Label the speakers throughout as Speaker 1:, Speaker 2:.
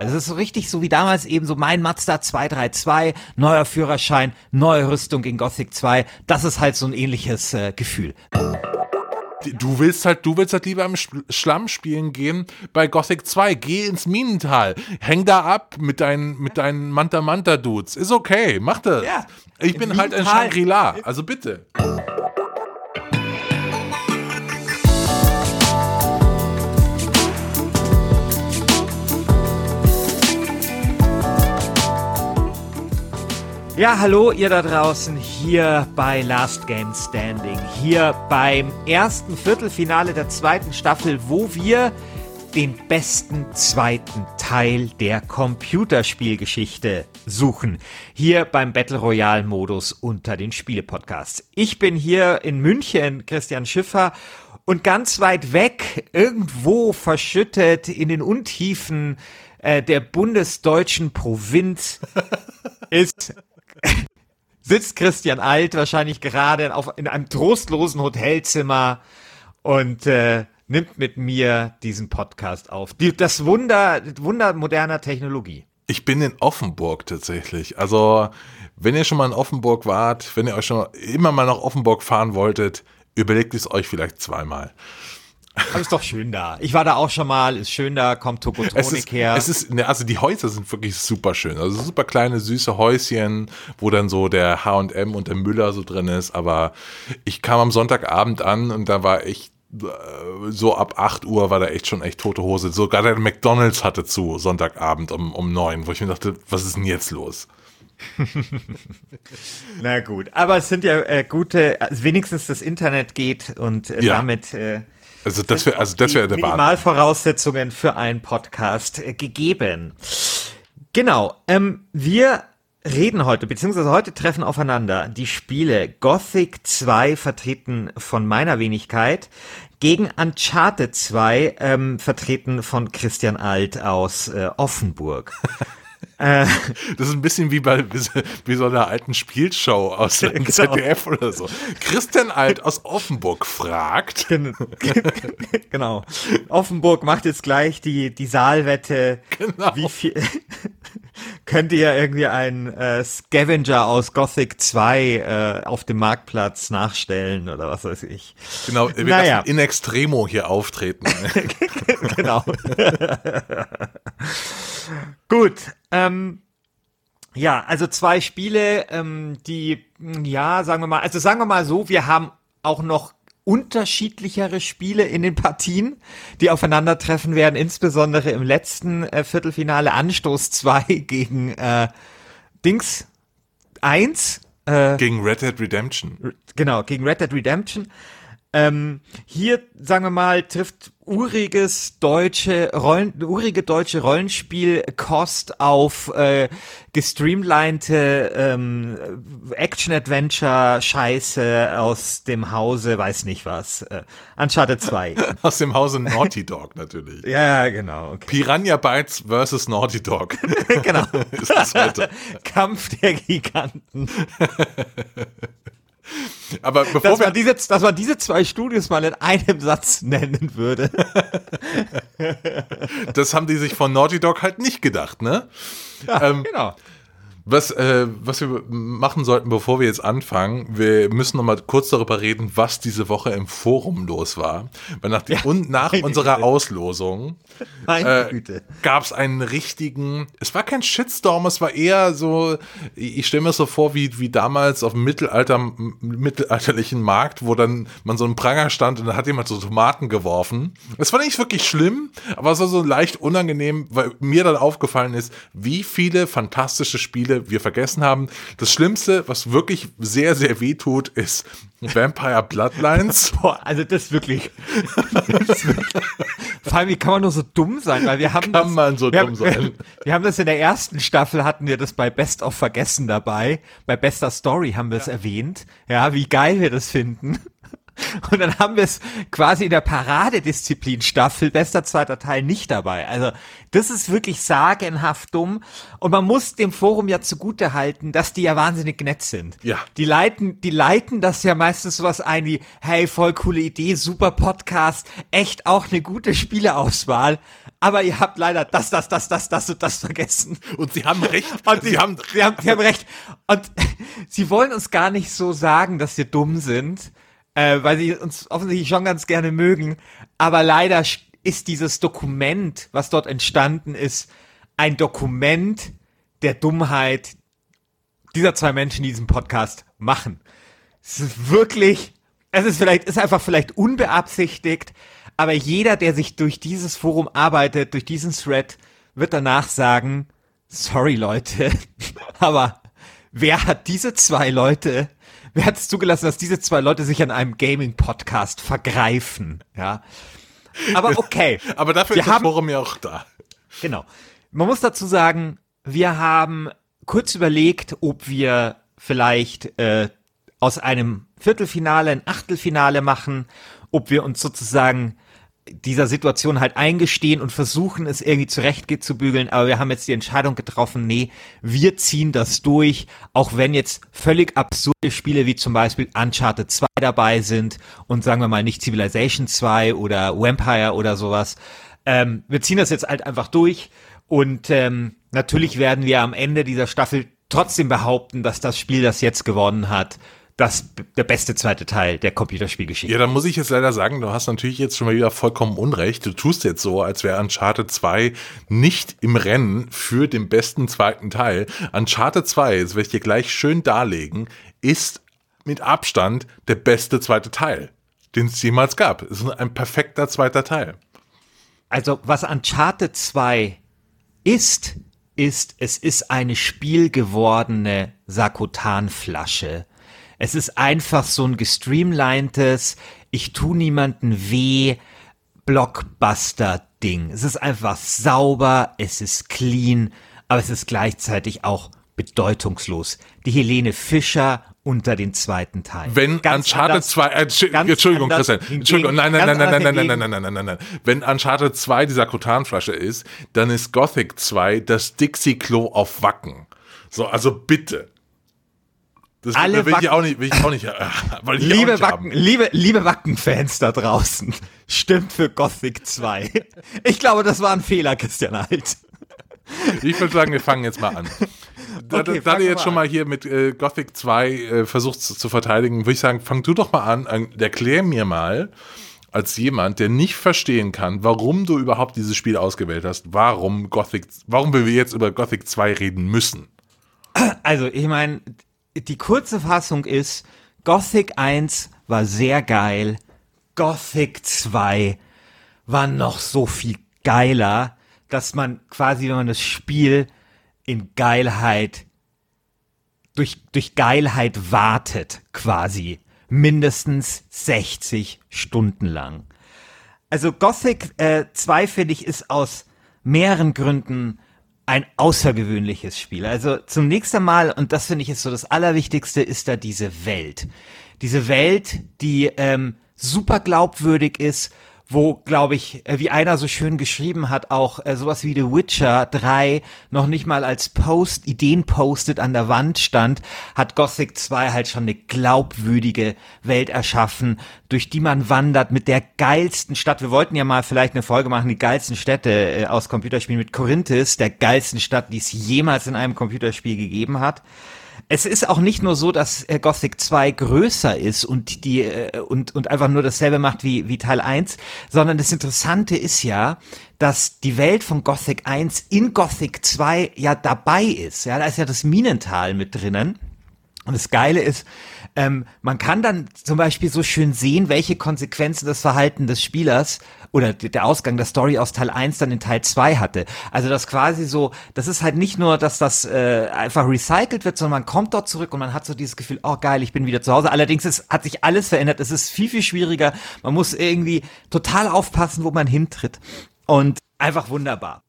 Speaker 1: Also es ist so richtig so wie damals eben so mein Mazda 232, neuer Führerschein, neue Rüstung in Gothic 2. Das ist halt so ein ähnliches äh, Gefühl.
Speaker 2: Du willst halt, du willst halt lieber im Schlamm spielen gehen bei Gothic 2. Geh ins Minental. Häng da ab mit deinen, mit deinen Manta Manta Dudes. Ist okay. Mach das. Ja, ich bin halt ein Shangri-La. Also bitte.
Speaker 1: Ja, hallo ihr da draußen hier bei Last Game Standing, hier beim ersten Viertelfinale der zweiten Staffel, wo wir den besten zweiten Teil der Computerspielgeschichte suchen. Hier beim Battle Royale Modus unter den Spielepodcasts. Ich bin hier in München, Christian Schiffer, und ganz weit weg, irgendwo verschüttet in den Untiefen äh, der bundesdeutschen Provinz ist sitzt Christian Alt wahrscheinlich gerade auf, in einem trostlosen Hotelzimmer und äh, nimmt mit mir diesen Podcast auf. Die, das Wunder, Wunder moderner Technologie.
Speaker 2: Ich bin in Offenburg tatsächlich. Also, wenn ihr schon mal in Offenburg wart, wenn ihr euch schon immer mal nach Offenburg fahren wolltet, überlegt es euch vielleicht zweimal.
Speaker 1: Aber ist doch schön da. Ich war da auch schon mal, ist schön da, kommt Tokotronik
Speaker 2: es ist,
Speaker 1: her.
Speaker 2: Es ist, ne, also die Häuser sind wirklich super schön. Also super kleine, süße Häuschen, wo dann so der H&M und der Müller so drin ist. Aber ich kam am Sonntagabend an und da war echt äh, so ab 8 Uhr war da echt schon echt tote Hose. Sogar der McDonalds hatte zu Sonntagabend um, um 9, wo ich mir dachte, was ist denn jetzt los?
Speaker 1: Na gut, aber es sind ja äh, gute, also wenigstens das Internet geht und äh, ja. damit äh,
Speaker 2: also das wäre also das wäre der
Speaker 1: Minimalvoraussetzungen für einen Podcast äh, gegeben. Genau. Ähm, wir reden heute, beziehungsweise heute treffen aufeinander die Spiele Gothic 2, vertreten von meiner Wenigkeit, gegen Uncharted 2, ähm, vertreten von Christian Alt aus äh, Offenburg.
Speaker 2: Äh. das ist ein bisschen wie bei wie so einer alten Spielshow aus dem genau. ZDF oder so. Christian Alt aus Offenburg fragt.
Speaker 1: Genau. Offenburg macht jetzt gleich die, die Saalwette. Genau. Wie viel könnt ihr irgendwie einen äh, Scavenger aus Gothic 2 äh, auf dem Marktplatz nachstellen oder was weiß ich.
Speaker 2: Genau, wir naja. lassen in extremo hier auftreten.
Speaker 1: genau. Gut, ähm, ja, also zwei Spiele, ähm, die, ja, sagen wir mal, also sagen wir mal so, wir haben auch noch unterschiedlichere Spiele in den Partien, die aufeinandertreffen werden, insbesondere im letzten äh, Viertelfinale Anstoß 2 gegen äh, Dings 1.
Speaker 2: Äh, gegen Red Dead Redemption.
Speaker 1: Genau, gegen Red Dead Redemption. Ähm, hier, sagen wir mal, trifft uriges deutsche Rollen, urige deutsche Rollenspielkost auf äh, gestreamlinete ähm, Action-Adventure-Scheiße aus dem Hause, weiß nicht was. Äh, Uncharted 2.
Speaker 2: aus dem Hause Naughty Dog natürlich.
Speaker 1: ja, genau.
Speaker 2: Okay. Piranha Bytes versus Naughty Dog.
Speaker 1: genau. Kampf der Giganten.
Speaker 2: Aber bevor
Speaker 1: dass, wir man diese, dass man diese zwei Studios mal in einem Satz nennen würde.
Speaker 2: das haben die sich von Naughty Dog halt nicht gedacht, ne?
Speaker 1: Ja, ähm, genau.
Speaker 2: Was, äh, was wir machen sollten, bevor wir jetzt anfangen, wir müssen noch mal kurz darüber reden, was diese Woche im Forum los war. Weil nach, ja, und nach unserer Güte. Auslosung äh, gab es einen richtigen, es war kein Shitstorm, es war eher so, ich stelle mir so vor, wie, wie damals auf dem Mittelalter, mittelalterlichen Markt, wo dann man so einen Pranger stand und da hat jemand so Tomaten geworfen. Es war nicht wirklich schlimm, aber es war so leicht unangenehm, weil mir dann aufgefallen ist, wie viele fantastische Spiele wir vergessen haben. Das Schlimmste, was wirklich sehr, sehr weh tut, ist Vampire Bloodlines.
Speaker 1: Boah, also das wirklich. Das wirklich vor allem, wie kann man nur so dumm sein? Weil wir haben.
Speaker 2: Kann das, man so dumm
Speaker 1: haben,
Speaker 2: sein?
Speaker 1: Wir haben das in der ersten Staffel, hatten wir das bei Best of Vergessen dabei. Bei Bester Story haben wir es ja. erwähnt. Ja, wie geil wir das finden. Und dann haben wir es quasi in der Paradedisziplin Staffel bester zweiter Teil nicht dabei. Also das ist wirklich sagenhaft dumm. Und man muss dem Forum ja zugute halten, dass die ja wahnsinnig nett sind.
Speaker 2: Ja.
Speaker 1: Die leiten, die leiten das ja meistens sowas ein wie, hey, voll coole Idee, super Podcast, echt auch eine gute Spieleauswahl. Aber ihr habt leider das, das, das, das, das und das vergessen.
Speaker 2: Und sie haben recht.
Speaker 1: Und sie, haben, sie, haben, sie haben recht. Und sie wollen uns gar nicht so sagen, dass wir dumm sind äh, weil sie uns offensichtlich schon ganz gerne mögen. Aber leider ist dieses Dokument, was dort entstanden ist, ein Dokument der Dummheit dieser zwei Menschen, die diesen Podcast machen. Es ist wirklich, es ist vielleicht, ist einfach vielleicht unbeabsichtigt, aber jeder, der sich durch dieses Forum arbeitet, durch diesen Thread, wird danach sagen, sorry Leute, aber wer hat diese zwei Leute wer hat es zugelassen, dass diese zwei Leute sich an einem Gaming-Podcast vergreifen? Ja. Aber okay.
Speaker 2: Aber dafür wir ist das Forum ja auch da.
Speaker 1: Genau. Man muss dazu sagen, wir haben kurz überlegt, ob wir vielleicht äh, aus einem Viertelfinale ein Achtelfinale machen, ob wir uns sozusagen dieser Situation halt eingestehen und versuchen es irgendwie zurecht zu bügeln, aber wir haben jetzt die Entscheidung getroffen, nee, wir ziehen das durch, auch wenn jetzt völlig absurde Spiele wie zum Beispiel Uncharted 2 dabei sind und sagen wir mal nicht Civilization 2 oder Vampire oder sowas. Ähm, wir ziehen das jetzt halt einfach durch und ähm, natürlich werden wir am Ende dieser Staffel trotzdem behaupten, dass das Spiel, das jetzt gewonnen hat, das der beste zweite Teil der Computerspielgeschichte.
Speaker 2: Ja, dann muss ich jetzt leider sagen, du hast natürlich jetzt schon mal wieder vollkommen Unrecht. Du tust jetzt so, als wäre Uncharted 2 nicht im Rennen für den besten zweiten Teil. Uncharted 2, jetzt werde ich dir gleich schön darlegen, ist mit Abstand der beste zweite Teil, den es jemals gab. Es ist ein perfekter zweiter Teil.
Speaker 1: Also, was Uncharted 2 ist, ist, es ist eine spielgewordene Sakotanflasche es ist einfach so ein gestreamlinedes, ich tu niemanden weh, Blockbuster-Ding. Es ist einfach sauber, es ist clean, aber es ist gleichzeitig auch bedeutungslos. Die Helene Fischer unter den zweiten Teil.
Speaker 2: Wenn ganz Uncharted 2, äh, Entschuldigung, Christian, Entschuldigung, nein, nein, nein, nein, nein, nein, nein, nein, nein, nein, nein, nein. Wenn Uncharted 2 dieser Kotanflasche ist, dann ist Gothic 2 das Dixie-Klo auf Wacken. So, also bitte.
Speaker 1: Das Alle will, ich auch nicht, will ich auch nicht, äh, ich liebe, nicht Wacken, liebe, liebe Wacken-Fans da draußen, stimmt für Gothic 2. Ich glaube, das war ein Fehler, Christian Alt.
Speaker 2: Ich würde sagen, wir fangen jetzt mal an. Da, okay, da du jetzt schon mal hier mit äh, Gothic 2 äh, versuchst zu, zu verteidigen, würde ich sagen, fang du doch mal an, erklär mir mal, als jemand, der nicht verstehen kann, warum du überhaupt dieses Spiel ausgewählt hast, warum Gothic, warum wir jetzt über Gothic 2 reden müssen.
Speaker 1: Also, ich meine, die kurze Fassung ist, Gothic 1 war sehr geil, Gothic 2 war noch so viel geiler, dass man quasi, wenn man das Spiel in Geilheit, durch, durch Geilheit wartet, quasi, mindestens 60 Stunden lang. Also Gothic äh, 2, finde ich, ist aus mehreren Gründen ein außergewöhnliches Spiel. Also zunächst einmal, und das finde ich ist so das Allerwichtigste, ist da diese Welt. Diese Welt, die ähm, super glaubwürdig ist, wo, glaube ich, äh, wie einer so schön geschrieben hat, auch äh, sowas wie The Witcher 3 noch nicht mal als Post, Ideen postet an der Wand stand, hat Gothic 2 halt schon eine glaubwürdige Welt erschaffen, durch die man wandert mit der geilsten Stadt. Wir wollten ja mal vielleicht eine Folge machen, die geilsten Städte äh, aus Computerspielen mit Corinthis, der geilsten Stadt, die es jemals in einem Computerspiel gegeben hat es ist auch nicht nur so, dass äh, Gothic 2 größer ist und die äh, und und einfach nur dasselbe macht wie wie Teil 1, sondern das Interessante ist ja, dass die Welt von Gothic 1 in Gothic 2 ja dabei ist. Ja, da ist ja das Minental mit drinnen. Und das Geile ist, ähm, man kann dann zum Beispiel so schön sehen, welche Konsequenzen das Verhalten des Spielers oder der Ausgang der Story aus Teil 1 dann in Teil 2 hatte. Also das quasi so, das ist halt nicht nur, dass das äh, einfach recycelt wird, sondern man kommt dort zurück und man hat so dieses Gefühl, oh geil, ich bin wieder zu Hause. Allerdings ist, hat sich alles verändert. Es ist viel, viel schwieriger. Man muss irgendwie total aufpassen, wo man hintritt. Und einfach wunderbar.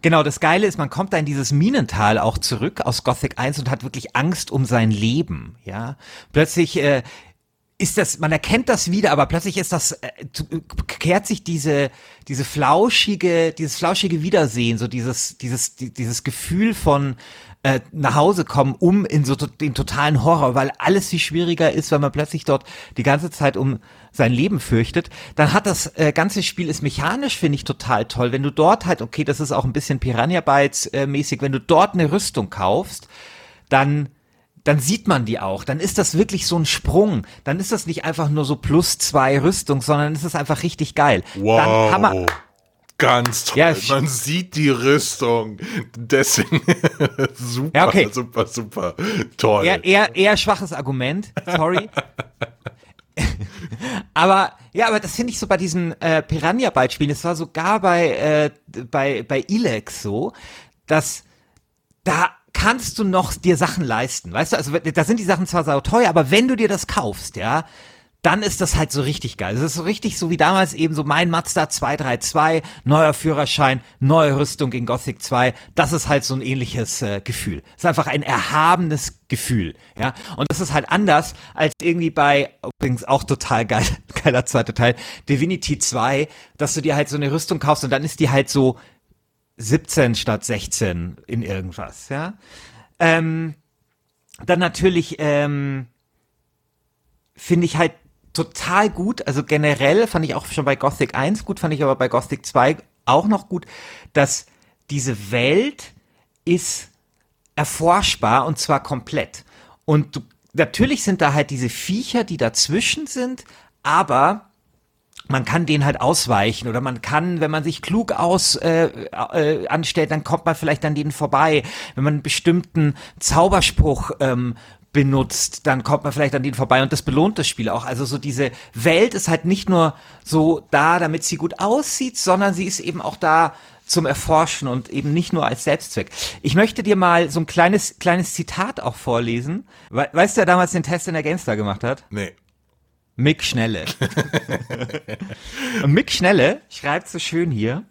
Speaker 1: Genau, das Geile ist, man kommt da in dieses Minental auch zurück aus Gothic 1 und hat wirklich Angst um sein Leben, ja. Plötzlich äh, ist das, man erkennt das wieder, aber plötzlich ist das, äh, kehrt sich diese, diese flauschige, dieses flauschige Wiedersehen, so dieses, dieses, dieses Gefühl von, äh, nach Hause kommen, um in so den totalen Horror, weil alles viel schwieriger ist, wenn man plötzlich dort die ganze Zeit um sein Leben fürchtet, dann hat das äh, ganze Spiel ist mechanisch, finde ich total toll. Wenn du dort halt, okay, das ist auch ein bisschen Piranha Bytes äh, mäßig, wenn du dort eine Rüstung kaufst, dann dann sieht man die auch. Dann ist das wirklich so ein Sprung. Dann ist das nicht einfach nur so plus zwei Rüstung, sondern ist es einfach richtig geil.
Speaker 2: Wow.
Speaker 1: Dann man,
Speaker 2: Ganz toll. Ja, man sieht die Rüstung. Deswegen super,
Speaker 1: ja, okay.
Speaker 2: super, super toll.
Speaker 1: Eher, eher, eher schwaches Argument. Sorry. aber ja, aber das finde ich so bei diesen äh, Piranha-Beispielen. Es war sogar bei äh, bei bei Ilex so, dass da kannst du noch dir Sachen leisten, weißt du? Also da sind die Sachen zwar sau teuer, aber wenn du dir das kaufst, ja, dann ist das halt so richtig geil. Es ist so richtig so wie damals eben so mein Mazda 232, neuer Führerschein, neue Rüstung in Gothic 2. Das ist halt so ein ähnliches äh, Gefühl. Es ist einfach ein erhabenes Gefühl, ja. Und das ist halt anders als irgendwie bei, übrigens auch total geil, geiler zweiter Teil, Divinity 2, dass du dir halt so eine Rüstung kaufst und dann ist die halt so 17 statt 16 in irgendwas, ja. Ähm, dann natürlich ähm, finde ich halt total gut, also generell fand ich auch schon bei Gothic 1 gut, fand ich aber bei Gothic 2 auch noch gut, dass diese Welt ist erforschbar und zwar komplett. Und du, natürlich sind da halt diese Viecher, die dazwischen sind, aber man kann den halt ausweichen oder man kann, wenn man sich klug aus äh, äh, anstellt, dann kommt man vielleicht an denen vorbei. Wenn man einen bestimmten Zauberspruch ähm, benutzt, dann kommt man vielleicht an denen vorbei und das belohnt das Spiel auch. Also so diese Welt ist halt nicht nur so da, damit sie gut aussieht, sondern sie ist eben auch da zum Erforschen und eben nicht nur als Selbstzweck. Ich möchte dir mal so ein kleines kleines Zitat auch vorlesen. weißt du, wer damals den Test in der GameStar gemacht hat?
Speaker 2: Nee.
Speaker 1: Mick Schnelle. Und Mick Schnelle schreibt so schön hier,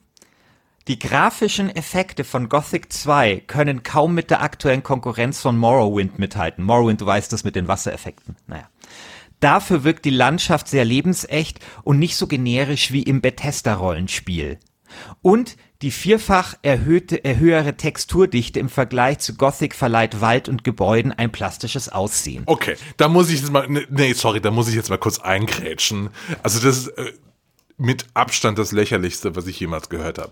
Speaker 1: die grafischen Effekte von Gothic 2 können kaum mit der aktuellen Konkurrenz von Morrowind mithalten. Morrowind, du weißt das mit den Wassereffekten. Naja. Dafür wirkt die Landschaft sehr lebensecht und nicht so generisch wie im Bethesda-Rollenspiel. Und die vierfach erhöhte, höhere Texturdichte im Vergleich zu Gothic verleiht Wald und Gebäuden ein plastisches Aussehen.
Speaker 2: Okay, da muss ich jetzt mal, ne, nee, sorry, da muss ich jetzt mal kurz eingrätschen. Also das äh, mit Abstand das lächerlichste, was ich jemals gehört habe.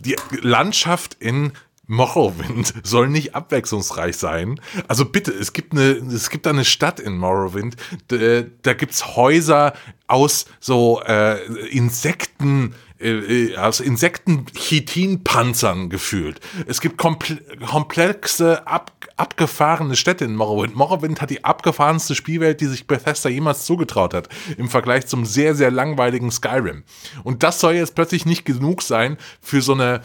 Speaker 2: Die Landschaft in Morrowind soll nicht abwechslungsreich sein. Also bitte, es gibt eine, es gibt eine Stadt in Morrowind, da, da gibt's Häuser aus so äh, Insekten, äh, äh, aus Insekten-Chitinpanzern gefühlt. Es gibt komple komplexe, ab abgefahrene Städte in Morrowind. Morrowind hat die abgefahrenste Spielwelt, die sich Bethesda jemals zugetraut hat, im Vergleich zum sehr, sehr langweiligen Skyrim. Und das soll jetzt plötzlich nicht genug sein für so eine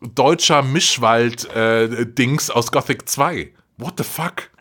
Speaker 2: deutscher Mischwald-Dings äh, aus Gothic 2. What the fuck?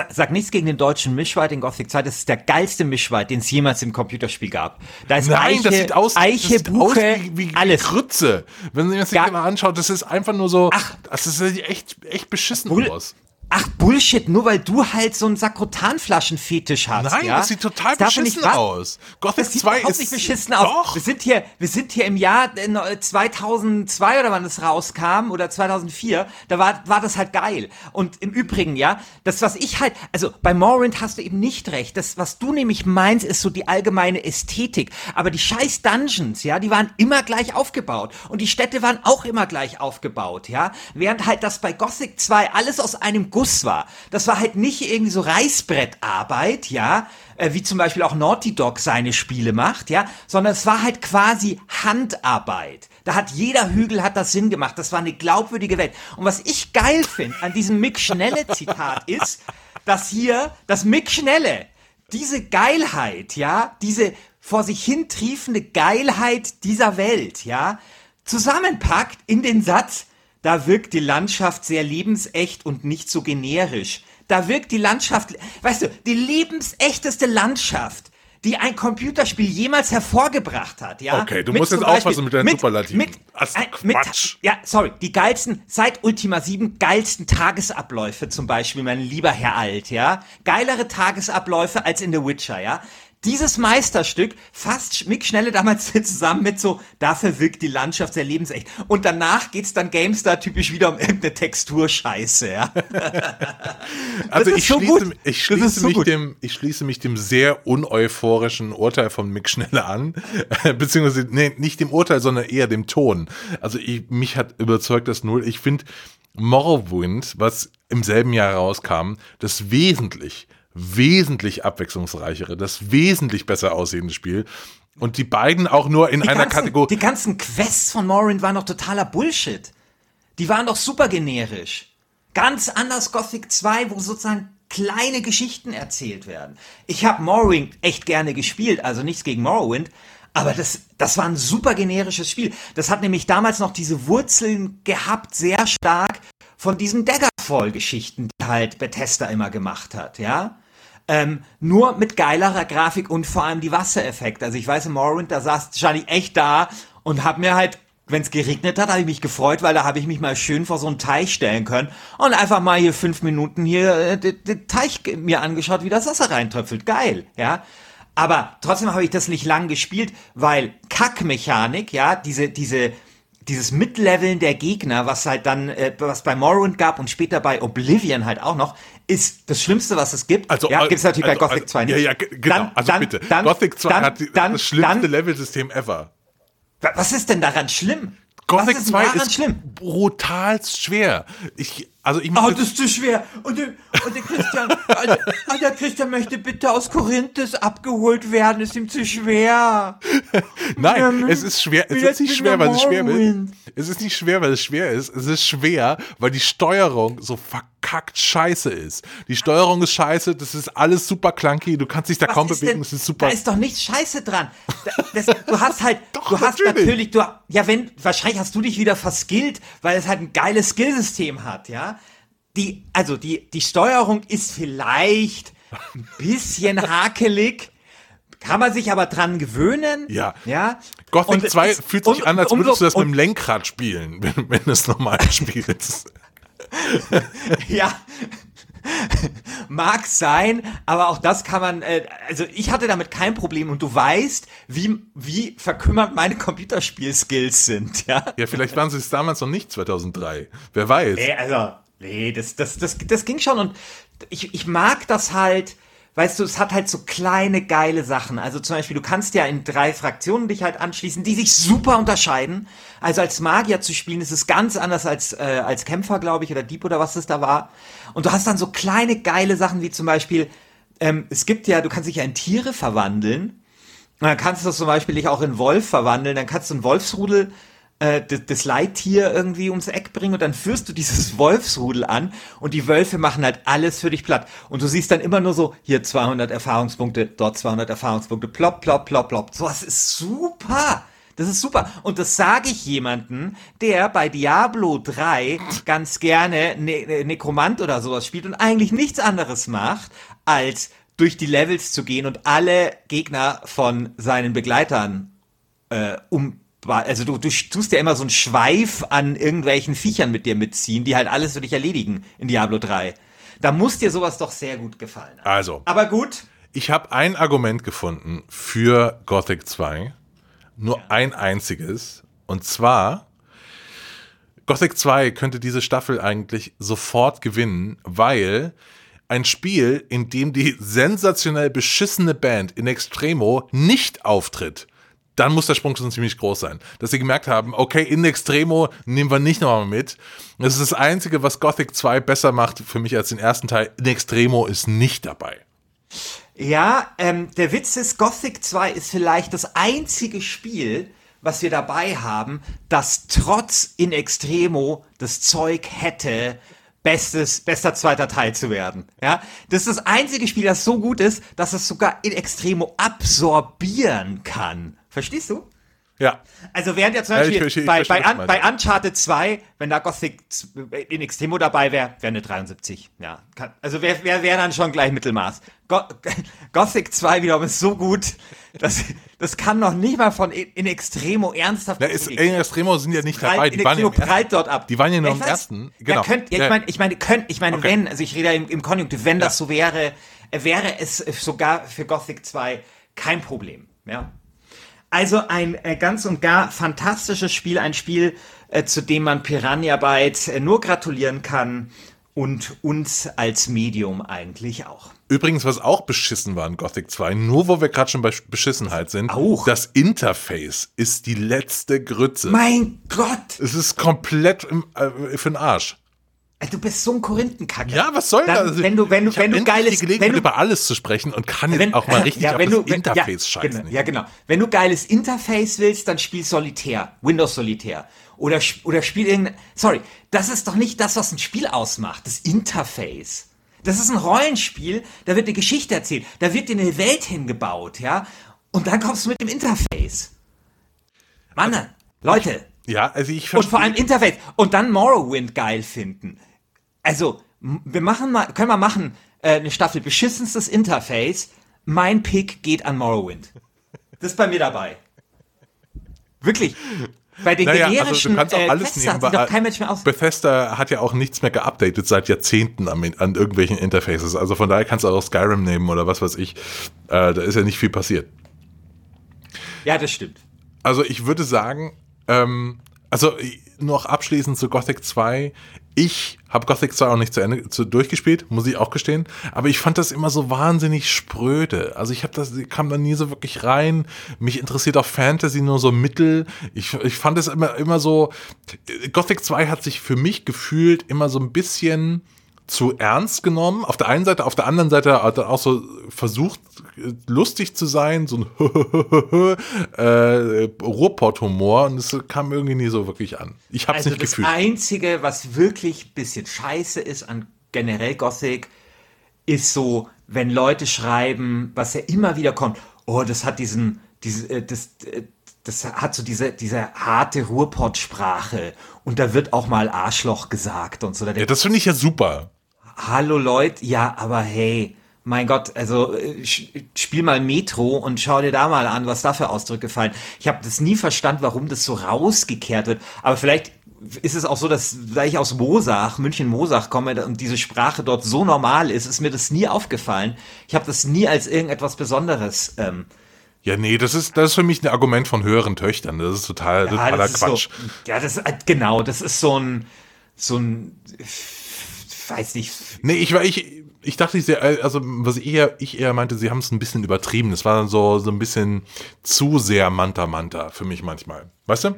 Speaker 1: sag nichts gegen den deutschen Mischwald in Gothic 2. Das ist der geilste Mischwald, den es jemals im Computerspiel gab. Da ist
Speaker 2: Nein,
Speaker 1: Eiche,
Speaker 2: das sieht aus,
Speaker 1: Eiche,
Speaker 2: das
Speaker 1: Buche,
Speaker 2: aus wie, wie
Speaker 1: alles.
Speaker 2: Grütze. Wenn man sich das mal anschaut, das ist einfach nur so, Ach, das sieht echt, echt beschissen Bull aus.
Speaker 1: Ach Bullshit, nur weil du halt so einen Sakrotanflaschenfetisch hast.
Speaker 2: Nein,
Speaker 1: ja?
Speaker 2: das sieht total das beschissen aus.
Speaker 1: Gothic das 2 ist nicht beschissen aus. Doch. Wir sind hier, wir sind hier im Jahr 2002 äh, oder wann es rauskam oder 2004. Da war war das halt geil. Und im Übrigen, ja, das was ich halt, also bei Morrowind hast du eben nicht recht. Das was du nämlich meinst, ist so die allgemeine Ästhetik. Aber die scheiß Dungeons, ja, die waren immer gleich aufgebaut und die Städte waren auch immer gleich aufgebaut, ja. Während halt das bei Gothic 2 alles aus einem Guss Guss war. Das war halt nicht irgendwie so Reißbrettarbeit, ja, äh, wie zum Beispiel auch Naughty Dog seine Spiele macht, ja, sondern es war halt quasi Handarbeit. Da hat jeder Hügel hat das Sinn gemacht. Das war eine glaubwürdige Welt. Und was ich geil finde an diesem Mick Schnelle Zitat ist, dass hier das Mick Schnelle diese Geilheit, ja, diese vor sich hin triefende Geilheit dieser Welt, ja, zusammenpackt in den Satz, da wirkt die Landschaft sehr lebensecht und nicht so generisch. Da wirkt die Landschaft, weißt du, die lebensechteste Landschaft, die ein Computerspiel jemals hervorgebracht hat, ja.
Speaker 2: Okay, du musst jetzt aufpassen mit deinen mit, Superlativen.
Speaker 1: Mit, Ach, mit, ja, sorry, die geilsten, seit Ultima 7 geilsten Tagesabläufe zum Beispiel, mein lieber Herr Alt, ja. Geilere Tagesabläufe als in The Witcher, ja dieses Meisterstück fasst Mick Schnelle damals zusammen mit so, dafür wirkt die Landschaft sehr lebensecht. Und danach geht's dann GameStar typisch wieder um irgendeine Texturscheiße, ja.
Speaker 2: also ich, so schließe, ich, schließe so mich dem, ich schließe mich dem sehr uneuphorischen Urteil von Mick Schnelle an. Beziehungsweise, nee, nicht dem Urteil, sondern eher dem Ton. Also ich, mich hat überzeugt das null. Ich finde Morrowind, was im selben Jahr rauskam, das wesentlich wesentlich abwechslungsreichere, das wesentlich besser aussehende Spiel. Und die beiden auch nur in
Speaker 1: die
Speaker 2: einer
Speaker 1: ganzen,
Speaker 2: Kategorie.
Speaker 1: Die ganzen Quests von Morrowind waren doch totaler Bullshit. Die waren doch super generisch. Ganz anders Gothic 2, wo sozusagen kleine Geschichten erzählt werden. Ich habe Morrowind echt gerne gespielt, also nichts gegen Morrowind, aber das, das war ein super generisches Spiel. Das hat nämlich damals noch diese Wurzeln gehabt, sehr stark von diesen Daggerfall-Geschichten, die halt Bethesda immer gemacht hat, ja. Ähm, nur mit geilerer Grafik und vor allem die Wassereffekte. Also ich weiß, in Morrowind, da saß Charlie echt da und hab mir halt, wenn es geregnet hat, habe ich mich gefreut, weil da habe ich mich mal schön vor so einen Teich stellen können und einfach mal hier fünf Minuten hier äh, den Teich mir angeschaut, wie das Wasser reintröpfelt. Geil, ja. Aber trotzdem habe ich das nicht lang gespielt, weil Kackmechanik, ja, diese, diese, dieses Mitleveln der Gegner, was halt dann, äh, was bei Morrowind gab und später bei Oblivion halt auch noch, ist das Schlimmste, was es gibt.
Speaker 2: Also,
Speaker 1: ja,
Speaker 2: gibt es natürlich also, bei Gothic also, 2 nicht. Ja, ja, genau. Dann, also dann, bitte. Dann, Gothic 2 hat die, das schlimmste Level-System ever.
Speaker 1: Was ist denn daran schlimm?
Speaker 2: Gothic ist 2 ist schlimm? brutalst schwer. Ich, also ich
Speaker 1: Oh, das ist zu schwer. Und der, und der Christian, oh, der Christian möchte bitte aus Korinthes abgeholt werden. Ist ihm zu schwer.
Speaker 2: Nein, ja, es ist schwer. Es ist nicht schwer, weil es schwer ist. Es ist nicht schwer, weil es schwer ist. Es ist schwer, weil die Steuerung so verkackt scheiße ist. Die Steuerung ist scheiße. Das ist alles super clunky. Du kannst dich da Was kaum bewegen. Denn, es ist super.
Speaker 1: Da ist doch nichts scheiße dran. Das, du hast halt, doch, du hast natürlich, natürlich du, ja, wenn, wahrscheinlich hast du dich wieder verskillt, weil es halt ein geiles Skillsystem hat, ja. Die, also die, die Steuerung ist vielleicht ein bisschen hakelig, kann man sich aber dran gewöhnen.
Speaker 2: Ja.
Speaker 1: ja?
Speaker 2: Gothic und 2 ist, fühlt sich um, an, als würdest du das mit dem Lenkrad spielen, wenn, wenn du es normal spielst.
Speaker 1: ja. Mag sein, aber auch das kann man, äh, also ich hatte damit kein Problem und du weißt, wie, wie verkümmert meine Computerspielskills sind, ja.
Speaker 2: Ja, vielleicht waren sie es damals noch nicht, 2003. Wer weiß.
Speaker 1: Nee, also, nee, das, das, das, das ging schon und ich, ich mag das halt, weißt du, es hat halt so kleine geile Sachen. Also zum Beispiel, du kannst ja in drei Fraktionen dich halt anschließen, die sich super unterscheiden. Also als Magier zu spielen, ist es ganz anders als, äh, als Kämpfer, glaube ich, oder Dieb oder was es da war. Und du hast dann so kleine geile Sachen wie zum Beispiel, ähm, es gibt ja, du kannst dich ja in Tiere verwandeln. Und dann kannst du zum Beispiel dich auch in Wolf verwandeln. Dann kannst du einen Wolfsrudel äh, das Leittier irgendwie ums Eck bringen und dann führst du dieses Wolfsrudel an und die Wölfe machen halt alles für dich platt. Und du siehst dann immer nur so, hier 200 Erfahrungspunkte, dort 200 Erfahrungspunkte, plopp, plopp, plopp, plopp. So, das ist super. Das ist super. Und das sage ich jemanden, der bei Diablo 3 ganz gerne ne ne Nekromant oder sowas spielt und eigentlich nichts anderes macht, als durch die Levels zu gehen und alle Gegner von seinen Begleitern äh, um also du, du tust ja immer so einen Schweif an irgendwelchen Viechern mit dir mitziehen, die halt alles für dich erledigen in Diablo 3. Da muss dir sowas doch sehr gut gefallen.
Speaker 2: Also.
Speaker 1: Aber gut.
Speaker 2: Ich habe ein Argument gefunden für Gothic 2. Nur ja. ein einziges. Und zwar, Gothic 2 könnte diese Staffel eigentlich sofort gewinnen, weil ein Spiel, in dem die sensationell beschissene Band in Extremo nicht auftritt, dann muss der Sprung schon ziemlich groß sein. Dass sie gemerkt haben, okay, in Extremo nehmen wir nicht nochmal mit. Das ist das Einzige, was Gothic 2 besser macht für mich als den ersten Teil. In Extremo ist nicht dabei.
Speaker 1: Ja, ähm, der Witz ist, Gothic 2 ist vielleicht das einzige Spiel, was wir dabei haben, das trotz in Extremo das Zeug hätte, bestes, bester zweiter Teil zu werden. Ja, das ist das einzige Spiel, das so gut ist, dass es sogar in Extremo absorbieren kann. Verstehst du?
Speaker 2: Ja.
Speaker 1: Also während ja zum Beispiel ja, ich, ich, bei, bei, Un, bei, Uncharted 2, wenn da Gothic in Extremo dabei wäre, wäre eine 73. Ja. Kann, also wäre wär, wär dann schon gleich Mittelmaß. Go Gothic 2 wiederum ist so gut, dass das kann noch nicht mal von in Extremo ernsthaft.
Speaker 2: Na, ist, in Extremo sind ja nicht dabei.
Speaker 1: Die waren ja, prallt dort ab.
Speaker 2: Die waren ja nur im ersten.
Speaker 1: Genau. Könnt, ja, ich meine, ich meine, könnt, ich meine, okay. wenn, also ich rede ja im, im Konjunktiv, wenn das so wäre, wäre es sogar für Gothic 2 Kein Problem, ja. Also ein äh, ganz und gar fantastisches Spiel, ein Spiel, äh, zu dem man Piranha Bytes äh, nur gratulieren kann und uns als Medium eigentlich auch.
Speaker 2: Übrigens, was auch beschissen war in Gothic 2, nur wo wir gerade schon bei Beschissenheit sind,
Speaker 1: auch.
Speaker 2: das Interface ist die letzte Grütze.
Speaker 1: Mein Gott!
Speaker 2: Es ist komplett im, äh, für den Arsch.
Speaker 1: Du bist so ein Korinthenkacker.
Speaker 2: Ja, was soll
Speaker 1: Dann,
Speaker 2: das?
Speaker 1: Wenn du, wenn du,
Speaker 2: ich
Speaker 1: wenn du geiles,
Speaker 2: die Gelegenheit,
Speaker 1: wenn du,
Speaker 2: über alles zu sprechen und kann
Speaker 1: wenn,
Speaker 2: jetzt auch mal richtig
Speaker 1: ja,
Speaker 2: auf
Speaker 1: wenn
Speaker 2: das
Speaker 1: du, wenn,
Speaker 2: Interface
Speaker 1: ja,
Speaker 2: scheißen.
Speaker 1: Genau, ja, genau. Wenn du geiles Interface willst, dann spiel Solitär, Windows Solitär. Oder, oder spiel irgendein, sorry, das ist doch nicht das, was ein Spiel ausmacht, das Interface. Das ist ein Rollenspiel, da wird eine Geschichte erzählt, da wird dir eine Welt hingebaut, ja, und dann kommst du mit dem Interface. Mann, Leute.
Speaker 2: Ja, also ich
Speaker 1: Und vor allem Interface. Und dann Morrowind geil finden. Also, wir machen mal, können wir machen, äh, eine Staffel beschissenstes Interface. Mein Pick geht an Morrowind. Das ist bei mir dabei. Wirklich. Bei den
Speaker 2: naja,
Speaker 1: generischen
Speaker 2: also du
Speaker 1: äh,
Speaker 2: nehmen,
Speaker 1: doch kein Mensch mehr aus.
Speaker 2: Bethesda hat ja auch nichts mehr geupdatet seit Jahrzehnten an, an irgendwelchen Interfaces. Also von daher kannst du auch Skyrim nehmen oder was weiß ich. Äh, da ist ja nicht viel passiert.
Speaker 1: Ja, das stimmt.
Speaker 2: Also ich würde sagen, ähm, also noch abschließend zu Gothic 2. Ich habe Gothic 2 auch nicht zu Ende zu, durchgespielt, muss ich auch gestehen. Aber ich fand das immer so wahnsinnig spröde. Also ich habe das, kam da nie so wirklich rein. Mich interessiert auch Fantasy nur so mittel. Ich, ich fand es immer, immer so. Gothic 2 hat sich für mich gefühlt immer so ein bisschen zu ernst genommen. Auf der einen Seite, auf der anderen Seite hat er auch so versucht, lustig zu sein, so ein äh, Ruhrpott-Humor und es kam irgendwie nie so wirklich an. Ich hab's
Speaker 1: also
Speaker 2: nicht
Speaker 1: das
Speaker 2: gefühlt.
Speaker 1: Einzige, was wirklich ein bisschen scheiße ist an generell Gothic, ist so, wenn Leute schreiben, was ja immer wieder kommt, oh, das hat diesen, diese, äh, das, äh, das hat so diese, diese harte Ruhrpott-Sprache und da wird auch mal Arschloch gesagt und so. Da
Speaker 2: Ja, das finde ich ja super.
Speaker 1: Hallo Leute, ja, aber hey, mein Gott, also äh, spiel mal Metro und schau dir da mal an, was da für Ausdrücke fallen. Ich habe das nie verstanden, warum das so rausgekehrt wird. Aber vielleicht ist es auch so, dass da ich aus Mosach, München Mosach komme und diese Sprache dort so normal ist, ist mir das nie aufgefallen. Ich habe das nie als irgendetwas Besonderes. Ähm,
Speaker 2: ja, nee, das ist, das ist für mich ein Argument von höheren Töchtern. Das ist total,
Speaker 1: ja,
Speaker 2: totaler
Speaker 1: das ist
Speaker 2: Quatsch.
Speaker 1: So, ja, das ist, genau, das ist so ein, so ein, weiß nicht.
Speaker 2: Nee, ich war, ich, ich dachte, ich sehr, also was ich eher, ich eher meinte, sie haben es ein bisschen übertrieben. Das war dann so, so ein bisschen zu sehr Manta Manta für mich manchmal. Weißt du?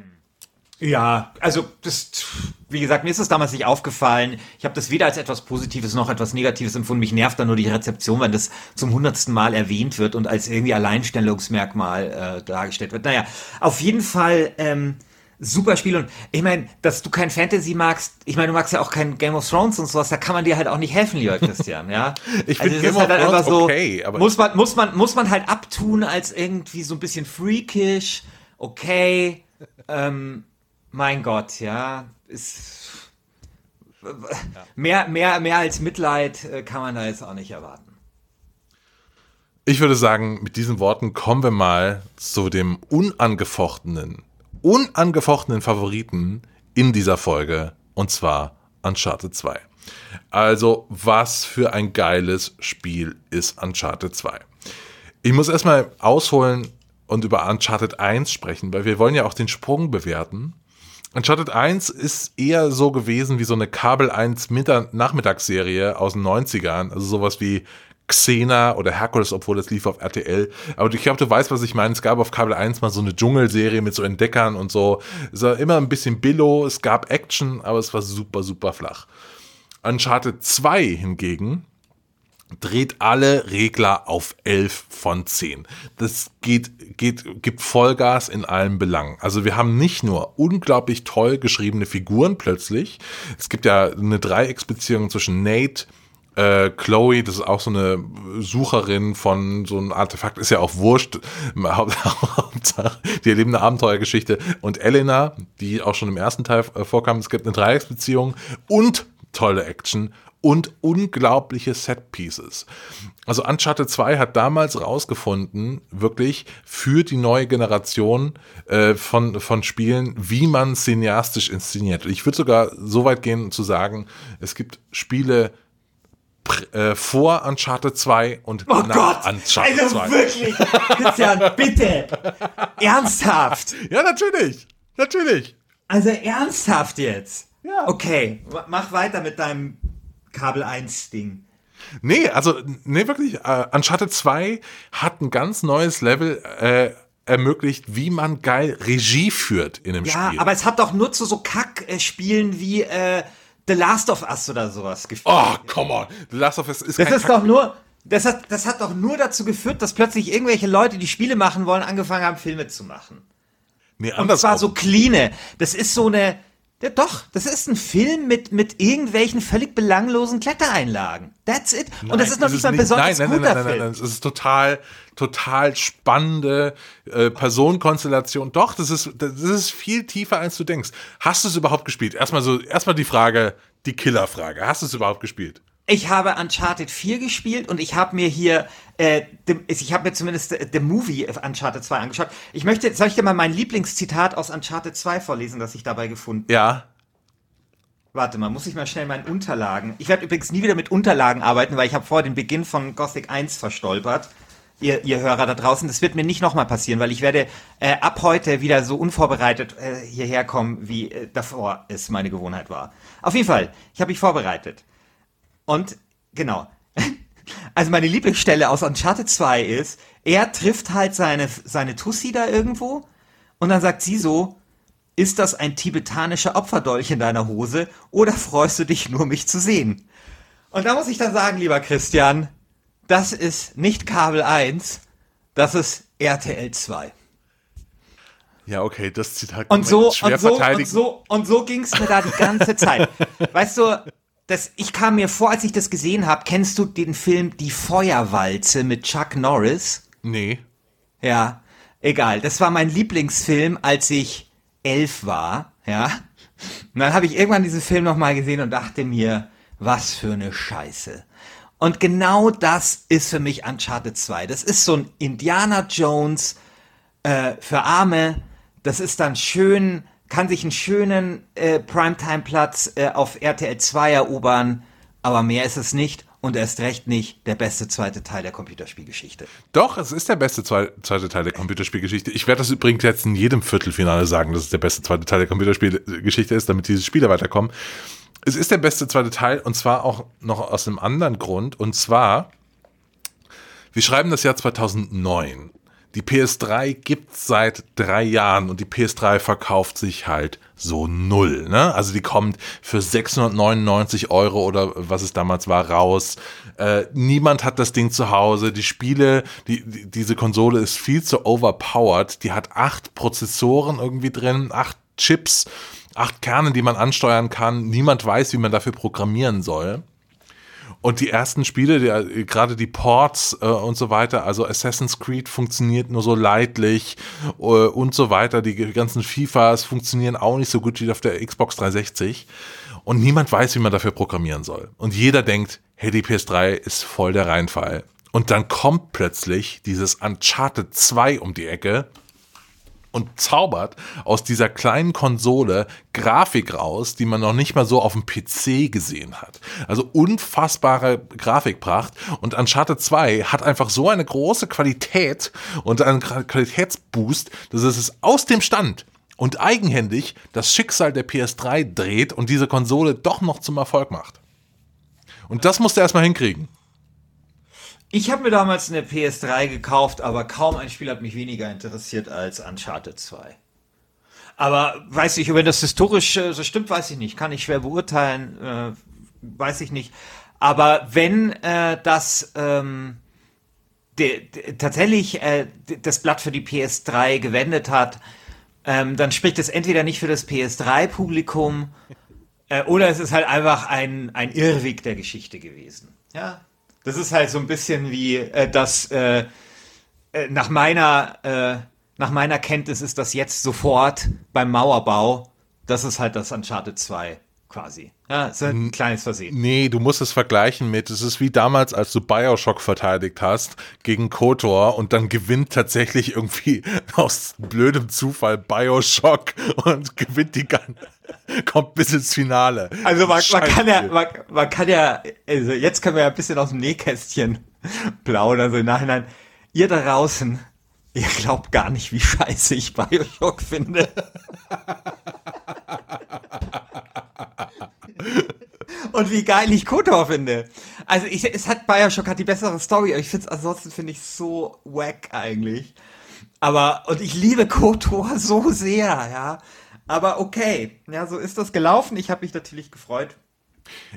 Speaker 1: Ja, also das, wie gesagt, mir ist es damals nicht aufgefallen. Ich habe das weder als etwas Positives noch etwas Negatives empfunden. Mich nervt dann nur die Rezeption, wenn das zum hundertsten Mal erwähnt wird und als irgendwie Alleinstellungsmerkmal äh, dargestellt wird. Naja, auf jeden Fall ähm, super Spiel und ich meine, dass du kein Fantasy magst, ich meine, du magst ja auch kein Game of Thrones und sowas, da kann man dir halt auch nicht helfen, lieber Christian, ja.
Speaker 2: ich
Speaker 1: also
Speaker 2: finde Game of
Speaker 1: halt
Speaker 2: Thrones so, okay, aber
Speaker 1: muss man muss man muss man halt abtun als irgendwie so ein bisschen freakish, okay. Ähm, mein Gott, ja, ist ja. mehr, mehr, mehr als Mitleid äh, kann man da jetzt auch nicht erwarten.
Speaker 2: Ich würde sagen, mit diesen Worten kommen wir mal zu dem unangefochtenen, unangefochtenen Favoriten in dieser Folge, und zwar Uncharted 2. Also, was für ein geiles Spiel ist Uncharted 2. Ich muss erstmal ausholen und über Uncharted 1 sprechen, weil wir wollen ja auch den Sprung bewerten. Uncharted 1 ist eher so gewesen wie so eine Kabel 1 Nachmittagsserie aus den 90ern, also sowas wie Xena oder Hercules, obwohl das lief auf RTL. Aber ich glaube, du weißt, was ich meine. Es gab auf Kabel 1 mal so eine Dschungelserie mit so Entdeckern und so. Es war immer ein bisschen billow, es gab Action, aber es war super, super flach. Uncharted 2 hingegen dreht alle Regler auf 11 von 10. Das geht, geht, gibt Vollgas in allen Belangen. Also wir haben nicht nur unglaublich toll geschriebene Figuren plötzlich. Es gibt ja eine Dreiecksbeziehung zwischen Nate, äh, Chloe, das ist auch so eine Sucherin von so einem Artefakt, ist ja auch wurscht. die erleben eine Abenteuergeschichte. Und Elena, die auch schon im ersten Teil vorkam, es gibt eine Dreiecksbeziehung und tolle Action und unglaubliche Set-Pieces. Also Uncharted 2 hat damals rausgefunden, wirklich für die neue Generation äh, von, von Spielen, wie man cineastisch inszeniert. Ich würde sogar so weit gehen zu sagen, es gibt Spiele, äh, vor Uncharted 2 und
Speaker 1: oh
Speaker 2: nach
Speaker 1: Gott,
Speaker 2: Uncharted
Speaker 1: also
Speaker 2: 2.
Speaker 1: wirklich, Christian, bitte, ernsthaft,
Speaker 2: Ja, natürlich. Natürlich.
Speaker 1: also ernsthaft jetzt.
Speaker 2: Ja.
Speaker 1: Okay, ma- mach weiter mit deinem Kabel 1 Ding.
Speaker 2: Nee, also, nee, wirklich. Äh, Uncharted 2 hat ein ganz neues Level äh, ermöglicht, wie man geil Regie führt in einem
Speaker 1: Ja,
Speaker 2: Spiel.
Speaker 1: aber es hat doch nur zu so Kack-Spielen wie äh, The Last of Us oder sowas geführt.
Speaker 2: oh, come on. The Last of Us ist
Speaker 1: Das
Speaker 2: kein
Speaker 1: ist doch nur, das hat, das hat doch nur dazu geführt, dass plötzlich irgendwelche Leute, die Spiele machen wollen, angefangen haben, Filme zu machen.
Speaker 2: Nee,
Speaker 1: Und
Speaker 2: andersrum.
Speaker 1: zwar so cleane. Das ist so eine, ja doch, das ist ein Film mit, mit irgendwelchen völlig belanglosen Klettereinlagen. That's it. Und das ist noch nicht mal ein besonders
Speaker 2: nein, nein,
Speaker 1: guter
Speaker 2: nein, nein, nein,
Speaker 1: Film.
Speaker 2: nein, es ist total, total spannende äh, Personenkonstellation. Doch, das ist, das ist viel tiefer, als du denkst. Hast du es überhaupt gespielt? Erstmal so, erstmal die Frage, die Killerfrage. Hast du es überhaupt gespielt?
Speaker 1: Ich habe Uncharted 4 gespielt und ich habe mir hier, äh, ich habe mir zumindest äh, The Movie Uncharted 2 angeschaut. Ich möchte, soll ich dir mal mein Lieblingszitat aus Uncharted 2 vorlesen, das ich dabei gefunden
Speaker 2: Ja.
Speaker 1: Warte mal, muss ich mal schnell meinen Unterlagen. Ich werde übrigens nie wieder mit Unterlagen arbeiten, weil ich habe vorher den Beginn von Gothic 1 verstolpert. Ihr, ihr Hörer da draußen, das wird mir nicht nochmal passieren, weil ich werde äh, ab heute wieder so unvorbereitet äh, hierher kommen, wie äh, davor es meine Gewohnheit war. Auf jeden Fall, ich habe mich vorbereitet. Und genau. Also meine Lieblingsstelle aus Uncharted 2 ist, er trifft halt seine, seine Tussi da irgendwo und dann sagt sie so, ist das ein tibetanischer Opferdolch in deiner Hose oder freust du dich nur, mich zu sehen? Und da muss ich dann sagen, lieber Christian, das ist nicht Kabel 1, das ist RTL 2.
Speaker 2: Ja, okay, das Zitat kann
Speaker 1: Und so,
Speaker 2: schwer
Speaker 1: und so, und
Speaker 2: verteidigen.
Speaker 1: so, und so ging's mir da die ganze Zeit. Weißt du, das, ich kam mir vor, als ich das gesehen habe, kennst du den Film Die Feuerwalze mit Chuck Norris?
Speaker 2: Nee.
Speaker 1: Ja, egal. Das war mein Lieblingsfilm, als ich elf war, ja. Und dann habe ich irgendwann diesen Film nochmal gesehen und dachte mir, was für eine Scheiße. Und genau das ist für mich Uncharted 2. Das ist so ein Indiana Jones äh, für Arme. Das ist dann schön, kann sich einen schönen äh, Primetime-Platz äh, auf RTL 2 erobern, aber mehr ist es nicht und erst recht nicht der beste zweite Teil der Computerspielgeschichte.
Speaker 2: Doch, es ist der beste zwei- zweite Teil der Computerspielgeschichte. Ich werde das übrigens jetzt in jedem Viertelfinale sagen, dass es der beste zweite Teil der Computerspielgeschichte ist, damit diese Spiele weiterkommen. Es ist der beste zweite Teil und zwar auch noch aus einem anderen Grund. Und zwar, wir schreiben das Jahr 2009. Die PS3 gibt's seit drei Jahren und die PS3 verkauft sich halt so null. Ne? Also die kommt für 699 Euro oder was es damals war raus. Äh, niemand hat das Ding zu Hause. Die Spiele, die, die, diese Konsole ist viel zu overpowered. Die hat acht Prozessoren irgendwie drin, acht Chips, acht Kerne, die man ansteuern kann. Niemand weiß, wie man dafür programmieren soll. Und die ersten Spiele, die, gerade die Ports äh, und so weiter, also Assassin's Creed funktioniert nur so leidlich äh, und so weiter. Die ganzen FIFAs funktionieren auch nicht so gut wie auf der Xbox 360. Und niemand weiß, wie man dafür programmieren soll. Und jeder denkt, hey, die PS3 ist voll der Reinfall. Und dann kommt plötzlich dieses Uncharted 2 um die Ecke und zaubert aus dieser kleinen Konsole Grafik raus, die man noch nicht mal so auf dem PC gesehen hat. Also unfassbare Grafikpracht und Uncharted 2 hat einfach so eine große Qualität und einen Qualitätsboost, dass es aus dem Stand und eigenhändig das Schicksal der PS3 dreht und diese Konsole doch noch zum Erfolg macht. Und das musste er erstmal hinkriegen.
Speaker 1: Ich habe mir damals eine PS3 gekauft, aber kaum ein Spiel hat mich weniger interessiert als Uncharted 2. Aber weiß ich, wenn das historisch äh, so stimmt, weiß ich nicht. Kann ich schwer beurteilen, äh, weiß ich nicht. Aber wenn äh, das ähm, de, de, tatsächlich äh, de- das Blatt für die PS3 gewendet hat, ähm, dann spricht es entweder nicht für das PS3-Publikum äh, oder es ist halt einfach ein, ein Irrweg der Geschichte gewesen. Ja, das ist halt so ein bisschen wie äh, das äh, äh, nach meiner äh, nach meiner Kenntnis ist das jetzt sofort beim Mauerbau. Das ist halt das Uncharted 2 quasi. Ja, ist ein kleines Versehen.
Speaker 2: Nee, du musst es vergleichen mit, es ist wie damals, als du Bioshock verteidigt hast gegen KOTOR und dann gewinnt tatsächlich irgendwie aus blödem Zufall Bioshock und gewinnt die ganze, kommt bis ins Finale.
Speaker 1: Also man, man kann ja, man, man, kann ja, also jetzt können wir ja ein bisschen aus dem Nähkästchen plaudern, so im Nachhinein. Ihr da draußen, ihr glaubt gar nicht, wie scheiße ich Bioshock finde. Und wie geil ich Kotor finde. Also ich, es hat Bioshock hat die bessere Story, aber ich finde es ansonsten finde ich so wack eigentlich. Aber, und ich liebe Kotor so sehr, ja. Aber okay, ja, so ist das gelaufen. Ich habe mich natürlich gefreut.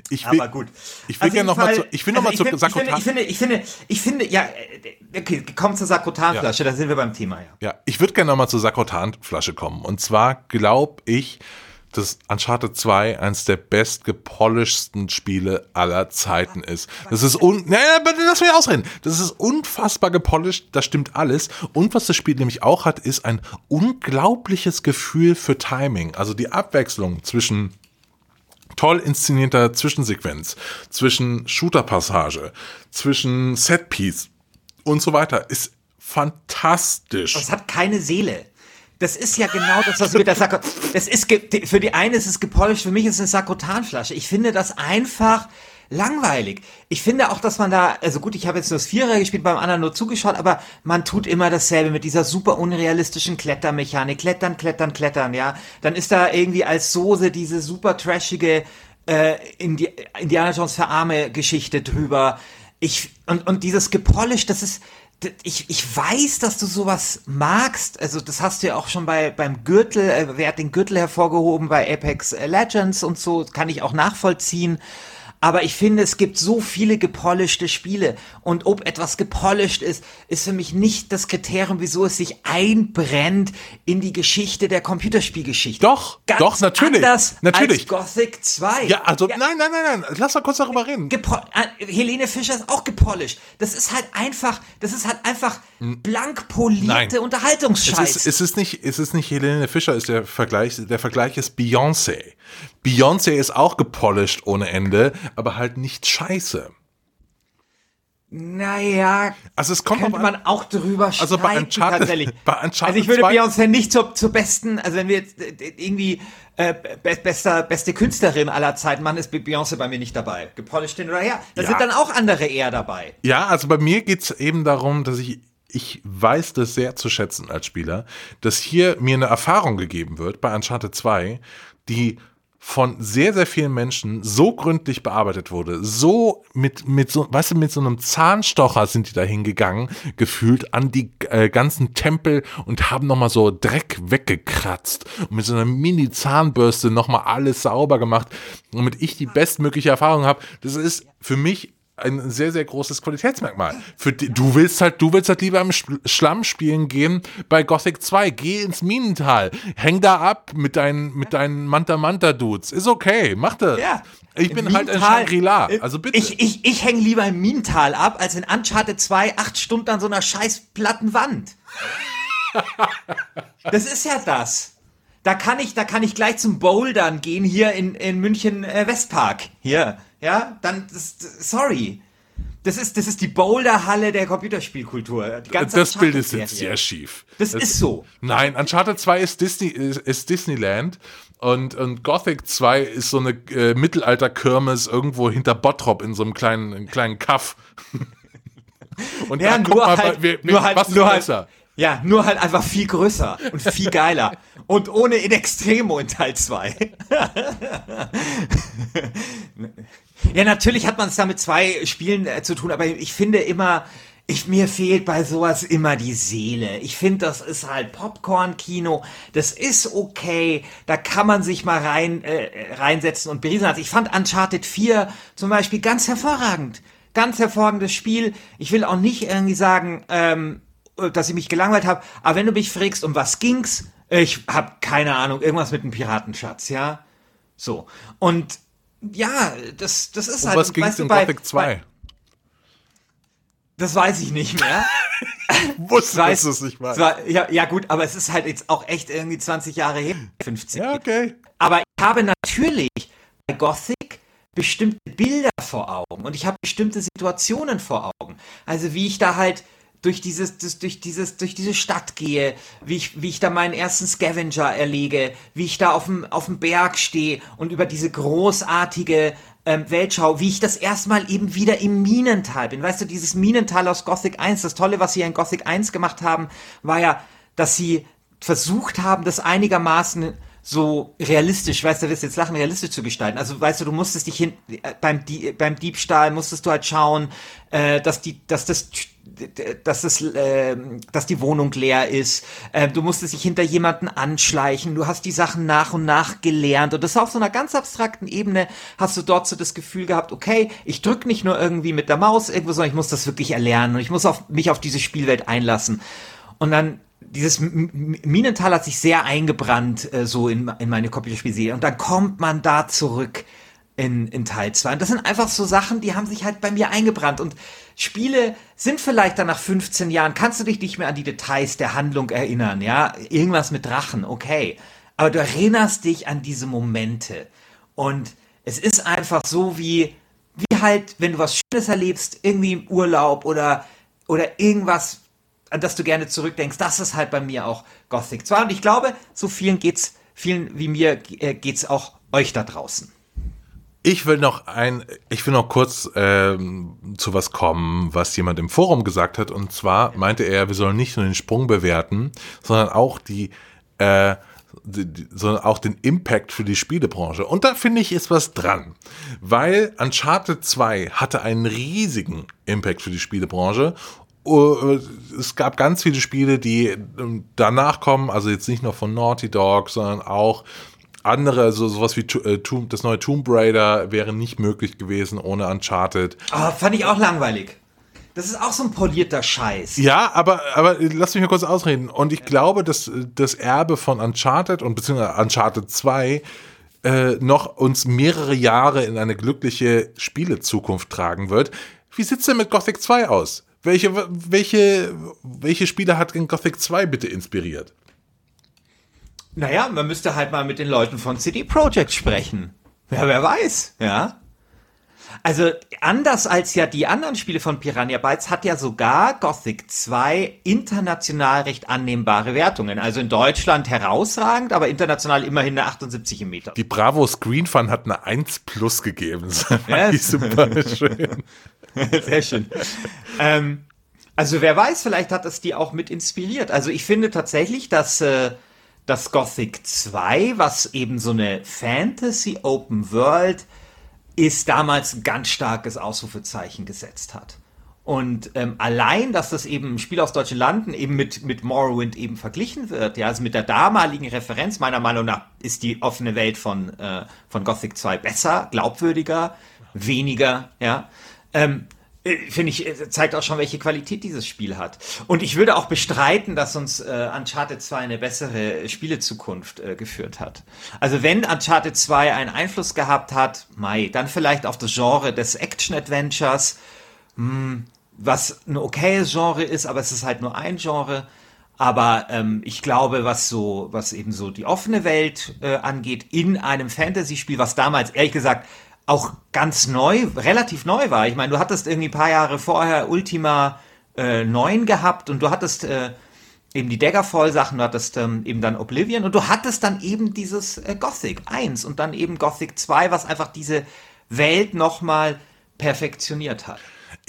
Speaker 2: Ich will,
Speaker 1: aber gut.
Speaker 2: Ich will also gerne nochmal zu, ich will noch also
Speaker 1: mal zu Sakrotan. Ich finde, ich finde, ich finde, ich finde, ja, okay, komm zur Sakrotanflasche, ja. da sind wir beim Thema, ja.
Speaker 2: Ja, ich würde gerne nochmal zur Sakrotanflasche kommen. Und zwar glaube ich, dass Uncharted 2 eines der best gepolishedsten Spiele aller Zeiten ist. Das ist un, naja, lass mich ausreden. Das ist unfassbar gepolished, das stimmt alles. Und was das Spiel nämlich auch hat, ist ein unglaubliches Gefühl für Timing. Also die Abwechslung zwischen toll inszenierter Zwischensequenz, zwischen Shooter-Passage, zwischen Setpiece und so weiter ist fantastisch.
Speaker 1: Es hat keine Seele. Das ist ja genau das, was mit der Sakro Das ist für die eine ist es gepolished, für mich ist es eine Sakrotanflasche. Ich finde das einfach langweilig. Ich finde auch, dass man da, also gut, ich habe jetzt nur das Vierer gespielt, beim anderen nur zugeschaut, aber man tut immer dasselbe mit dieser super unrealistischen Klettermechanik. Klettern, klettern, klettern, ja. Dann ist da irgendwie als Soße diese super trashige äh, Indi Indiana Jones für Arme Geschichte drüber. Ich, und, und dieses gepolished, das ist, ich, ich weiß, dass du sowas magst. Also das hast du ja auch schon bei beim Gürtel, äh, wer hat den Gürtel hervorgehoben bei Apex Legends und so, kann ich auch nachvollziehen. Aber ich finde, es gibt so viele gepolischte Spiele. Und ob etwas gepolished ist, ist für mich nicht das Kriterium, wieso es sich einbrennt in die Geschichte der Computerspielgeschichte.
Speaker 2: Doch, Ganz doch, natürlich.
Speaker 1: Anders
Speaker 2: natürlich.
Speaker 1: Als Gothic 2.
Speaker 2: Ja, also, ja. nein, nein, nein, nein. Lass mal kurz darüber reden.
Speaker 1: Gepo äh, Helene Fischer ist auch gepolished. Das ist halt einfach, das ist halt einfach blank polierte Unterhaltungsscheiß.
Speaker 2: Es ist, es ist nicht, es ist nicht Helene Fischer, ist der Vergleich, der Vergleich ist Beyoncé. Beyoncé ist auch gepolished ohne Ende, aber halt nicht scheiße.
Speaker 1: Naja,
Speaker 2: also es kommt
Speaker 1: könnte man auch drüber
Speaker 2: also bei Uncharted,
Speaker 1: tatsächlich.
Speaker 2: Bei Uncharted
Speaker 1: also ich würde Beyoncé nicht zur, zur besten, also wenn wir jetzt äh, irgendwie äh, bester, beste Künstlerin aller Zeiten machen, ist Beyoncé bei mir nicht dabei. Gepolished hin oder her. Da ja. sind dann auch andere eher dabei.
Speaker 2: Ja, also bei mir geht's eben darum, dass ich ich weiß das sehr zu schätzen als Spieler, dass hier mir eine Erfahrung gegeben wird bei Uncharted 2, die von sehr, sehr vielen Menschen so gründlich bearbeitet wurde, so mit, mit so, weißt du, mit so einem Zahnstocher sind die da hingegangen, gefühlt an die äh, ganzen Tempel und haben nochmal so Dreck weggekratzt und mit so einer Mini-Zahnbürste nochmal alles sauber gemacht, damit ich die bestmögliche Erfahrung habe. Das ist für mich ein sehr, sehr großes Qualitätsmerkmal. Für die, du willst halt, du willst halt lieber im Schlamm spielen gehen bei Gothic 2. Geh ins Minental. Häng da ab mit deinen, mit deinen Manta-Manta-Dudes. Ist okay. Mach das. Ja. Ich bin halt in Shangri-La. Also bitte.
Speaker 1: Ich, ich, ich häng lieber im Minental ab, als in Uncharted 2 acht Stunden an so einer scheiß platten Wand. das ist ja das. Da kann ich, da kann ich gleich zum Bouldern gehen hier in, in München äh, Westpark. Hier ja, dann, das, sorry. Das ist, das ist die Boulderhalle der Computerspielkultur.
Speaker 2: das Bild ist jetzt sehr schief.
Speaker 1: Das, das, ist so.
Speaker 2: Nein, Uncharted 2 ist, Disney, ist, ist Disneyland und, und Gothic 2 ist so eine äh, Mittelalter-Kirmes irgendwo hinter Bottrop in so einem kleinen, kleinen Kaff.
Speaker 1: und ja, da guck mal, halt, wir, wir, nur halt, was nur halt, besser? Ja, nur halt einfach viel größer und viel geiler. und ohne in Extremo in Teil 2. Ja, natürlich hat man es da mit zwei Spielen äh, zu tun, aber ich finde immer, ich, mir fehlt bei sowas immer die Seele. Ich finde, das ist halt Popcorn-Kino. Das ist okay. Da kann man sich mal rein, äh, reinsetzen und beriesen. Also ich fand Uncharted 4 zum Beispiel ganz hervorragend. Ganz hervorragendes Spiel. Ich will auch nicht irgendwie sagen, ähm, dass ich mich gelangweilt habe. Aber wenn du mich fragst, um was ging's? Ich habe keine Ahnung. Irgendwas mit einem Piratenschatz, ja? So. Und ja, das, das ist
Speaker 2: um
Speaker 1: halt.
Speaker 2: Was ging es in bei, Gothic 2? Bei,
Speaker 1: das weiß ich nicht mehr.
Speaker 2: Wusste, dass du es nicht
Speaker 1: weißt. War, ja, ja, gut, aber es ist halt jetzt auch echt irgendwie 20 Jahre her. 15.
Speaker 2: Ja, okay.
Speaker 1: Aber ich habe natürlich bei Gothic bestimmte Bilder vor Augen und ich habe bestimmte Situationen vor Augen. Also wie ich da halt durch dieses, durch dieses, durch diese Stadt gehe, wie ich, wie ich da meinen ersten Scavenger erlege, wie ich da auf dem, auf dem Berg stehe und über diese großartige ähm, Weltschau, wie ich das erstmal eben wieder im Minental bin. Weißt du, dieses Minental aus Gothic 1, das Tolle, was sie in Gothic 1 gemacht haben, war ja, dass sie versucht haben, das einigermaßen so realistisch, weißt du, du wirst jetzt lachen, realistisch zu gestalten. Also weißt du, du musstest dich hin, äh, beim, Die beim Diebstahl musstest du halt schauen, äh, dass die, dass das dass, es, äh, dass die Wohnung leer ist. Äh, du musstest dich hinter jemanden anschleichen. Du hast die Sachen nach und nach gelernt. Und das auf so einer ganz abstrakten Ebene hast du dort so das Gefühl gehabt, okay, ich drücke nicht nur irgendwie mit der Maus irgendwo, sondern ich muss das wirklich erlernen und ich muss auf, mich auf diese Spielwelt einlassen. Und dann dieses Minental hat sich sehr eingebrannt äh, so in, in meine Computerspielserie und dann kommt man da zurück in, in Teil 2 und das sind einfach so Sachen, die haben sich halt bei mir eingebrannt und Spiele sind vielleicht dann nach 15 Jahren, kannst du dich nicht mehr an die Details der Handlung erinnern, ja, irgendwas mit Drachen, okay, aber du erinnerst dich an diese Momente und es ist einfach so wie, wie halt, wenn du was Schönes erlebst, irgendwie im Urlaub oder, oder irgendwas, an das du gerne zurückdenkst, das ist halt bei mir auch Gothic 2. Und ich glaube, so vielen geht's, vielen wie mir äh, geht's auch euch da draußen.
Speaker 2: Ich will noch ein, ich will noch kurz ähm, zu was kommen, was jemand im Forum gesagt hat. Und zwar meinte er, wir sollen nicht nur den Sprung bewerten, sondern auch die, äh, die, sondern auch den Impact für die Spielebranche. Und da finde ich ist was dran, weil Uncharted 2 hatte einen riesigen Impact für die Spielebranche äh, es gab ganz viele Spiele, die ähm, danach kommen, also jetzt nicht nur von Naughty Dog, sondern auch andere, also sowas wie äh, das neue Tomb Raider wäre nicht möglich gewesen ohne Uncharted.
Speaker 1: Ah, fand ich auch langweilig. Das ist auch so ein polierter Scheiß.
Speaker 2: Ja, aber, aber lass mich mal kurz ausreden. Und ich glaube, dass das Erbe von Uncharted und beziehungsweise Uncharted 2 äh, noch uns mehrere Jahre in eine glückliche Spielezukunft tragen wird. Wie sieht's denn mit Gothic 2 aus? Welche, welche, welche Spiele hat in Gothic 2 bitte inspiriert?
Speaker 1: Naja, man müsste halt mal mit den Leuten von CD Projekt sprechen. Ja, wer weiß, ja. Also anders als ja die anderen Spiele von Piranha Bytes hat ja sogar Gothic 2 international recht annehmbare Wertungen. Also in Deutschland herausragend, aber international immerhin eine 78 im Meter.
Speaker 2: Die Bravo Screen Fun hat eine 1 plus gegeben. Das ja, super
Speaker 1: schön. Sehr schön. ähm, also wer weiß, vielleicht hat es die auch mit inspiriert. Also ich finde tatsächlich, dass äh, das Gothic 2, was eben so eine Fantasy Open World ist, damals ein ganz starkes Ausrufezeichen gesetzt hat. Und ähm, allein, dass das eben ein Spiel aus deutschen Landen eben mit, mit Morrowind eben verglichen wird, ja, also mit der damaligen Referenz, meiner Meinung nach, ist die offene Welt von, äh, von Gothic 2 besser, glaubwürdiger, weniger, ja. Ähm, äh, finde ich, äh, zeigt auch schon, welche Qualität dieses Spiel hat. Und ich würde auch bestreiten, dass uns äh, Uncharted 2 eine bessere Spielezukunft äh, geführt hat. Also wenn Uncharted 2 einen Einfluss gehabt hat, Mai, dann vielleicht auf das Genre des Action-Adventures, hm, was ein okayes Genre ist, aber es ist halt nur ein Genre. Aber ähm, ich glaube, was so, was eben so die offene Welt äh, angeht, in einem Fantasy-Spiel, was damals, ehrlich gesagt, auch ganz neu, relativ neu war. Ich meine, du hattest irgendwie ein paar Jahre vorher Ultima äh, 9 gehabt und du hattest äh, eben die Daggerfall-Sachen, du hattest ähm, eben dann Oblivion und du hattest dann eben dieses äh, Gothic 1 und dann eben Gothic 2, was einfach diese Welt nochmal perfektioniert hat.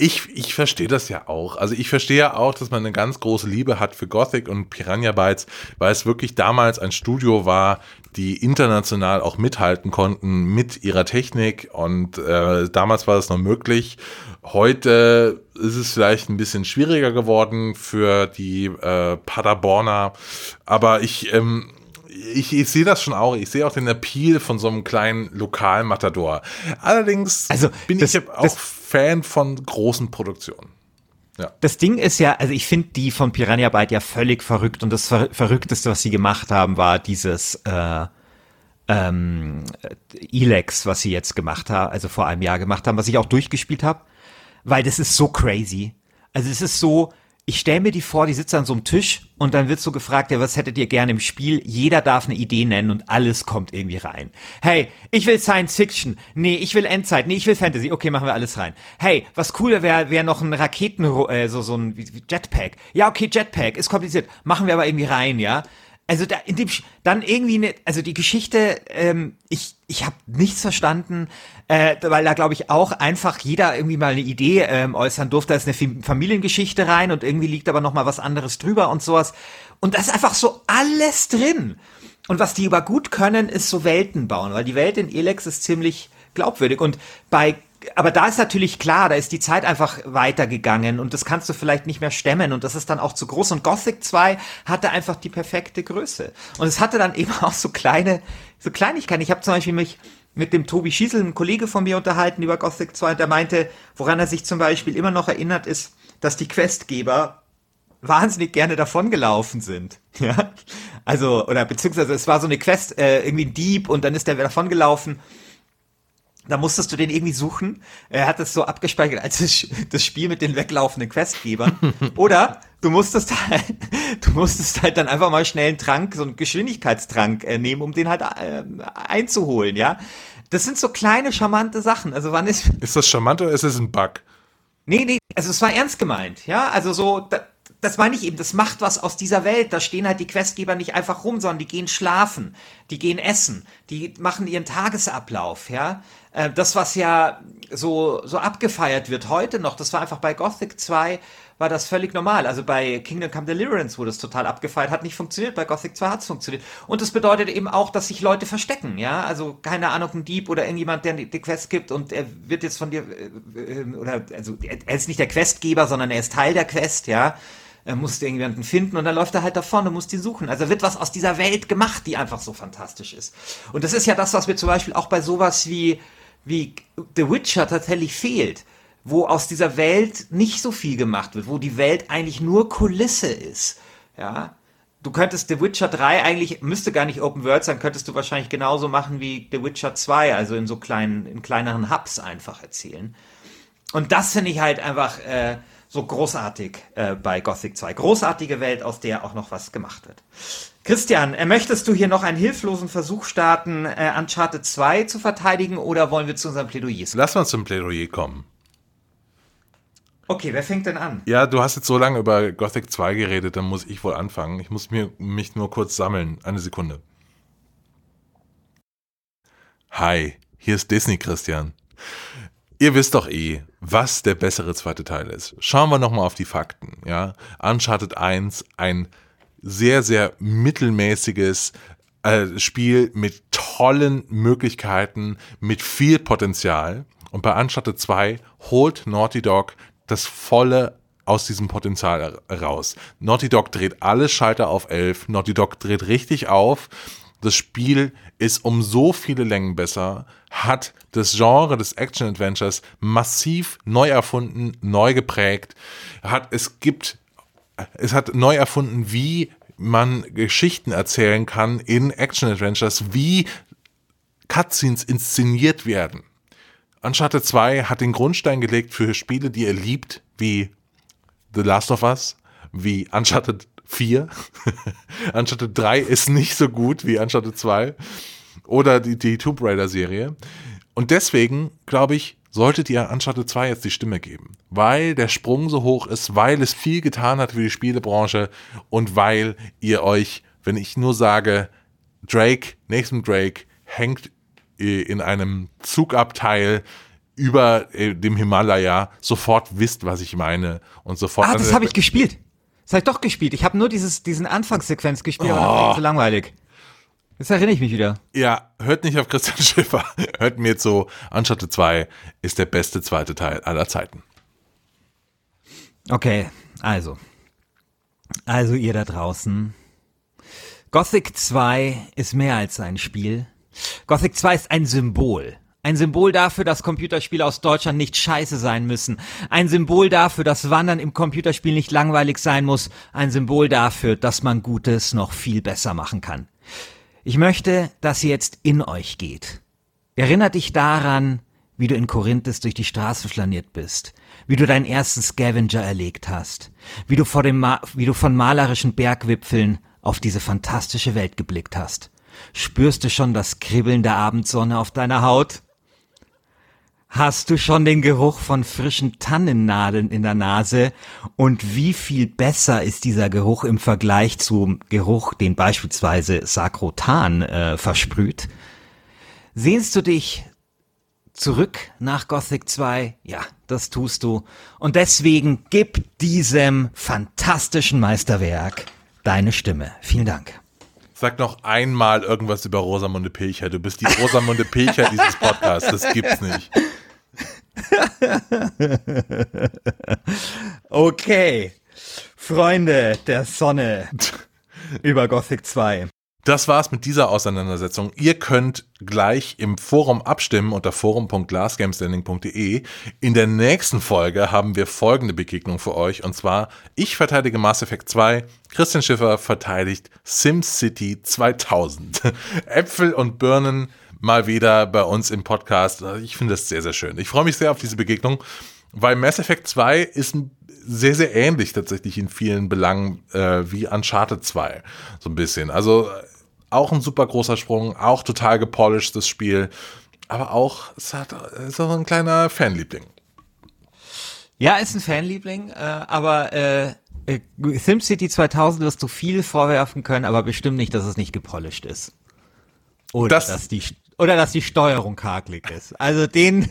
Speaker 2: Ich, ich verstehe das ja auch. Also ich verstehe ja auch, dass man eine ganz große Liebe hat für Gothic und Piranha Bytes, weil es wirklich damals ein Studio war, die international auch mithalten konnten mit ihrer Technik. Und äh, damals war das noch möglich. Heute ist es vielleicht ein bisschen schwieriger geworden für die äh, Paderborner. Aber ich, ähm, ich, ich sehe das schon auch. Ich sehe auch den Appeal von so einem kleinen Lokalmatador. Allerdings also, bin das, ich auch Fan von großen Produktionen.
Speaker 1: Ja. Das Ding ist ja, also ich finde die von Piranha Byte ja völlig verrückt und das Ver Verrückteste, was sie gemacht haben, war dieses äh, ähm, Elex, was sie jetzt gemacht haben, also vor einem Jahr gemacht haben, was ich auch durchgespielt habe, weil das ist so crazy. Also es ist so, ich stelle mir die vor, die sitzt an so einem Tisch und dann wird so gefragt, ja, was hättet ihr gerne im Spiel? Jeder darf eine Idee nennen und alles kommt irgendwie rein. Hey, ich will Science Fiction. Nee, ich will Endzeit. Nee, ich will Fantasy. Okay, machen wir alles rein. Hey, was cooler wäre, wäre noch ein Raketen, äh, so, so ein Jetpack. Ja, okay, Jetpack, ist kompliziert. Machen wir aber irgendwie rein, ja. Also da in dem dann irgendwie eine, also die Geschichte, ähm, ich ich habe nichts verstanden, äh, weil da glaube ich auch einfach jeder irgendwie mal eine Idee ähm, äußern durfte. Da ist eine Familiengeschichte rein und irgendwie liegt aber noch mal was anderes drüber und sowas. Und da ist einfach so alles drin. Und was die über gut können, ist so Welten bauen, weil die Welt in Elex ist ziemlich glaubwürdig. Und bei aber da ist natürlich klar, da ist die Zeit einfach weitergegangen und das kannst du vielleicht nicht mehr stemmen und das ist dann auch zu groß. Und Gothic 2 hatte einfach die perfekte Größe. Und es hatte dann eben auch so kleine, so Kleinigkeiten. Ich habe zum Beispiel mich mit dem Tobi Schiesel, einem Kollege von mir, unterhalten über Gothic 2 und der meinte, woran er sich zum Beispiel immer noch erinnert, ist, dass die Questgeber wahnsinnig gerne davongelaufen sind. Ja. Also, oder beziehungsweise es war so eine Quest, äh, irgendwie ein Dieb und dann ist der davongelaufen da musstest du den irgendwie suchen. Er hat es so abgespeichert als das Spiel mit den weglaufenden Questgebern. Oder du musstest halt, du musstest halt dann einfach mal schnell einen Trank, so einen Geschwindigkeitstrank äh, nehmen, um den halt äh, einzuholen, ja. Das sind so kleine, charmante Sachen. Also wann ist.
Speaker 2: Ist das charmant oder ist es ein Bug?
Speaker 1: Nee, nee, also es war ernst gemeint, ja. Also so, da, das meine ich eben, das macht was aus dieser Welt. Da stehen halt die Questgeber nicht einfach rum, sondern die gehen schlafen, die gehen essen, die machen ihren Tagesablauf, ja. Äh, das, was ja so, so abgefeiert wird heute noch, das war einfach bei Gothic 2 war das völlig normal. Also bei Kingdom Come Deliverance wurde es total abgefeiert, hat nicht funktioniert, bei Gothic 2 hat es funktioniert. Und das bedeutet eben auch, dass sich Leute verstecken, ja. Also keine Ahnung, ein Dieb oder irgendjemand, der die Quest gibt und er wird jetzt von dir, äh, äh, oder, also er ist nicht der Questgeber, sondern er ist Teil der Quest, ja er musste irgendjemanden finden und dann läuft er halt davon und muss die suchen. Also wird was aus dieser Welt gemacht, die einfach so fantastisch ist. Und das ist ja das, was mir zum Beispiel auch bei sowas wie, wie The Witcher tatsächlich fehlt. Wo aus dieser Welt nicht so viel gemacht wird, wo die Welt eigentlich nur Kulisse ist. Ja. Du könntest The Witcher 3 eigentlich, müsste gar nicht Open World sein, könntest du wahrscheinlich genauso machen wie The Witcher 2, also in so kleinen, in kleineren Hubs einfach erzählen. Und das finde ich halt einfach, äh, so großartig äh, bei Gothic 2. Großartige Welt, aus der auch noch was gemacht wird. Christian, äh, möchtest du hier noch einen hilflosen Versuch starten, äh, Uncharted 2 zu verteidigen oder wollen wir zu unserem Plädoyer?
Speaker 2: Lass uns zum Plädoyer kommen.
Speaker 1: Okay, wer fängt denn an?
Speaker 2: Ja, du hast jetzt so lange über Gothic 2 geredet, dann muss ich wohl anfangen. Ich muss mir, mich nur kurz sammeln. Eine Sekunde. Hi, hier ist Disney Christian. Ihr wisst doch eh, was der bessere zweite Teil ist. Schauen wir nochmal auf die Fakten. Ja? Uncharted 1, ein sehr, sehr mittelmäßiges äh, Spiel mit tollen Möglichkeiten, mit viel Potenzial. Und bei Uncharted 2 holt Naughty Dog das volle aus diesem Potenzial raus. Naughty Dog dreht alle Schalter auf 11. Naughty Dog dreht richtig auf. Das Spiel ist um so viele Längen besser, hat das Genre des Action-Adventures massiv neu erfunden, neu geprägt, hat, es gibt, es hat neu erfunden, wie man Geschichten erzählen kann in Action-Adventures, wie Cutscenes inszeniert werden. Uncharted 2 hat den Grundstein gelegt für Spiele, die ihr liebt, wie The Last of Us, wie Uncharted 4. Uncharted 3 ist nicht so gut wie Uncharted 2 oder die, die Tomb Raider Serie. Und deswegen, glaube ich, solltet ihr Uncharted 2 jetzt die Stimme geben. Weil der Sprung so hoch ist, weil es viel getan hat für die Spielebranche und weil ihr euch, wenn ich nur sage, Drake, Nathan Drake, hängt äh, in einem Zugabteil über äh, dem Himalaya, sofort wisst, was ich meine und sofort.
Speaker 1: Ah, das habe ich gespielt. Das habe ich doch gespielt. Ich habe nur dieses, diesen Anfangssequenz gespielt, oh. aber das war zu langweilig. Jetzt erinnere ich mich wieder.
Speaker 2: Ja, hört nicht auf Christian Schiffer. Hört mir jetzt so, Uncharted 2 ist der beste zweite Teil aller Zeiten.
Speaker 1: Okay, also. Also ihr da draußen. Gothic 2 ist mehr als ein Spiel. Gothic 2 ist ein Symbol. Ein Symbol dafür, dass Computerspiele aus Deutschland nicht scheiße sein müssen. Ein Symbol dafür, dass Wandern im Computerspiel nicht langweilig sein muss. Ein Symbol dafür, dass man Gutes noch viel besser machen kann. Ich möchte, dass ihr jetzt in euch geht. Erinnert dich daran, wie du in Korinthes durch die Straßen flaniert bist, wie du deinen ersten Scavenger erlegt hast, wie du, vor dem Ma wie du von malerischen Bergwipfeln auf diese fantastische Welt geblickt hast. Spürst du schon das Kribbeln der Abendsonne auf deiner Haut? Hast du schon den Geruch von frischen Tannennadeln in der Nase? Und wie viel besser ist dieser Geruch im Vergleich zum Geruch, den beispielsweise Sakrotan äh, versprüht? Sehnst du dich zurück nach Gothic 2? Ja, das tust du. Und deswegen gib diesem fantastischen Meisterwerk deine Stimme. Vielen Dank.
Speaker 2: Sag noch einmal irgendwas über Rosamunde Pilcher. Du bist die Rosamunde Pilcher dieses Podcasts. Das gibt's nicht.
Speaker 1: okay. Freunde der Sonne über Gothic 2.
Speaker 2: Das war's mit dieser Auseinandersetzung. Ihr könnt gleich im Forum abstimmen unter forum.glassgamestanding.de. In der nächsten Folge haben wir folgende Begegnung für euch und zwar ich verteidige Mass Effect 2, Christian Schiffer verteidigt SimCity 2000. Äpfel und Birnen mal wieder bei uns im Podcast. Ich finde das sehr, sehr schön. Ich freue mich sehr auf diese Begegnung, weil Mass Effect 2 ist sehr, sehr ähnlich tatsächlich in vielen Belangen äh, wie Uncharted 2. So ein bisschen. Also auch ein super großer Sprung, auch total gepolished das Spiel, aber auch, es hat, ist auch ein kleiner Fanliebling.
Speaker 1: Ja, ist ein Fanliebling, äh, aber äh, äh SimCity 2000 wirst du viel vorwerfen können, aber bestimmt nicht, dass es nicht gepolished ist. Oder das, dass die oder dass die Steuerung hakelig ist. Also den,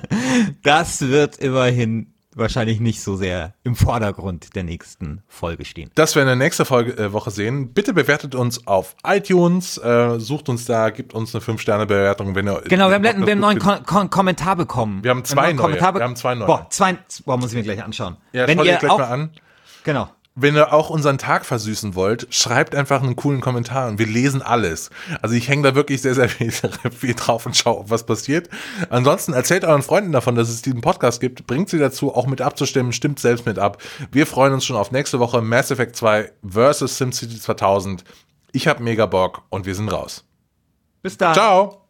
Speaker 1: das wird immerhin wahrscheinlich nicht so sehr im Vordergrund der nächsten Folge stehen.
Speaker 2: Das werden wir in der nächsten Folge, äh, Woche sehen. Bitte bewertet uns auf iTunes, äh, sucht uns da, gibt uns eine 5-Sterne-Bewertung, wenn ihr.
Speaker 1: Genau, wir haben, wir haben einen neuen Ko Ko Kommentar bekommen.
Speaker 2: Wir haben zwei neue.
Speaker 1: Kommentar wir haben zwei neue. Boah, zwei, boah, muss ich mir gleich anschauen.
Speaker 2: Ja, wenn ihr gleich auch, mal an.
Speaker 1: Genau
Speaker 2: wenn ihr auch unseren Tag versüßen wollt, schreibt einfach einen coolen Kommentar und wir lesen alles. Also ich hänge da wirklich sehr, sehr viel, viel drauf und schaue, was passiert. Ansonsten erzählt euren Freunden davon, dass es diesen Podcast gibt, bringt sie dazu, auch mit abzustimmen, stimmt selbst mit ab. Wir freuen uns schon auf nächste Woche Mass Effect 2 versus SimCity 2000. Ich habe mega Bock und wir sind raus.
Speaker 1: Bis dann.
Speaker 2: Ciao.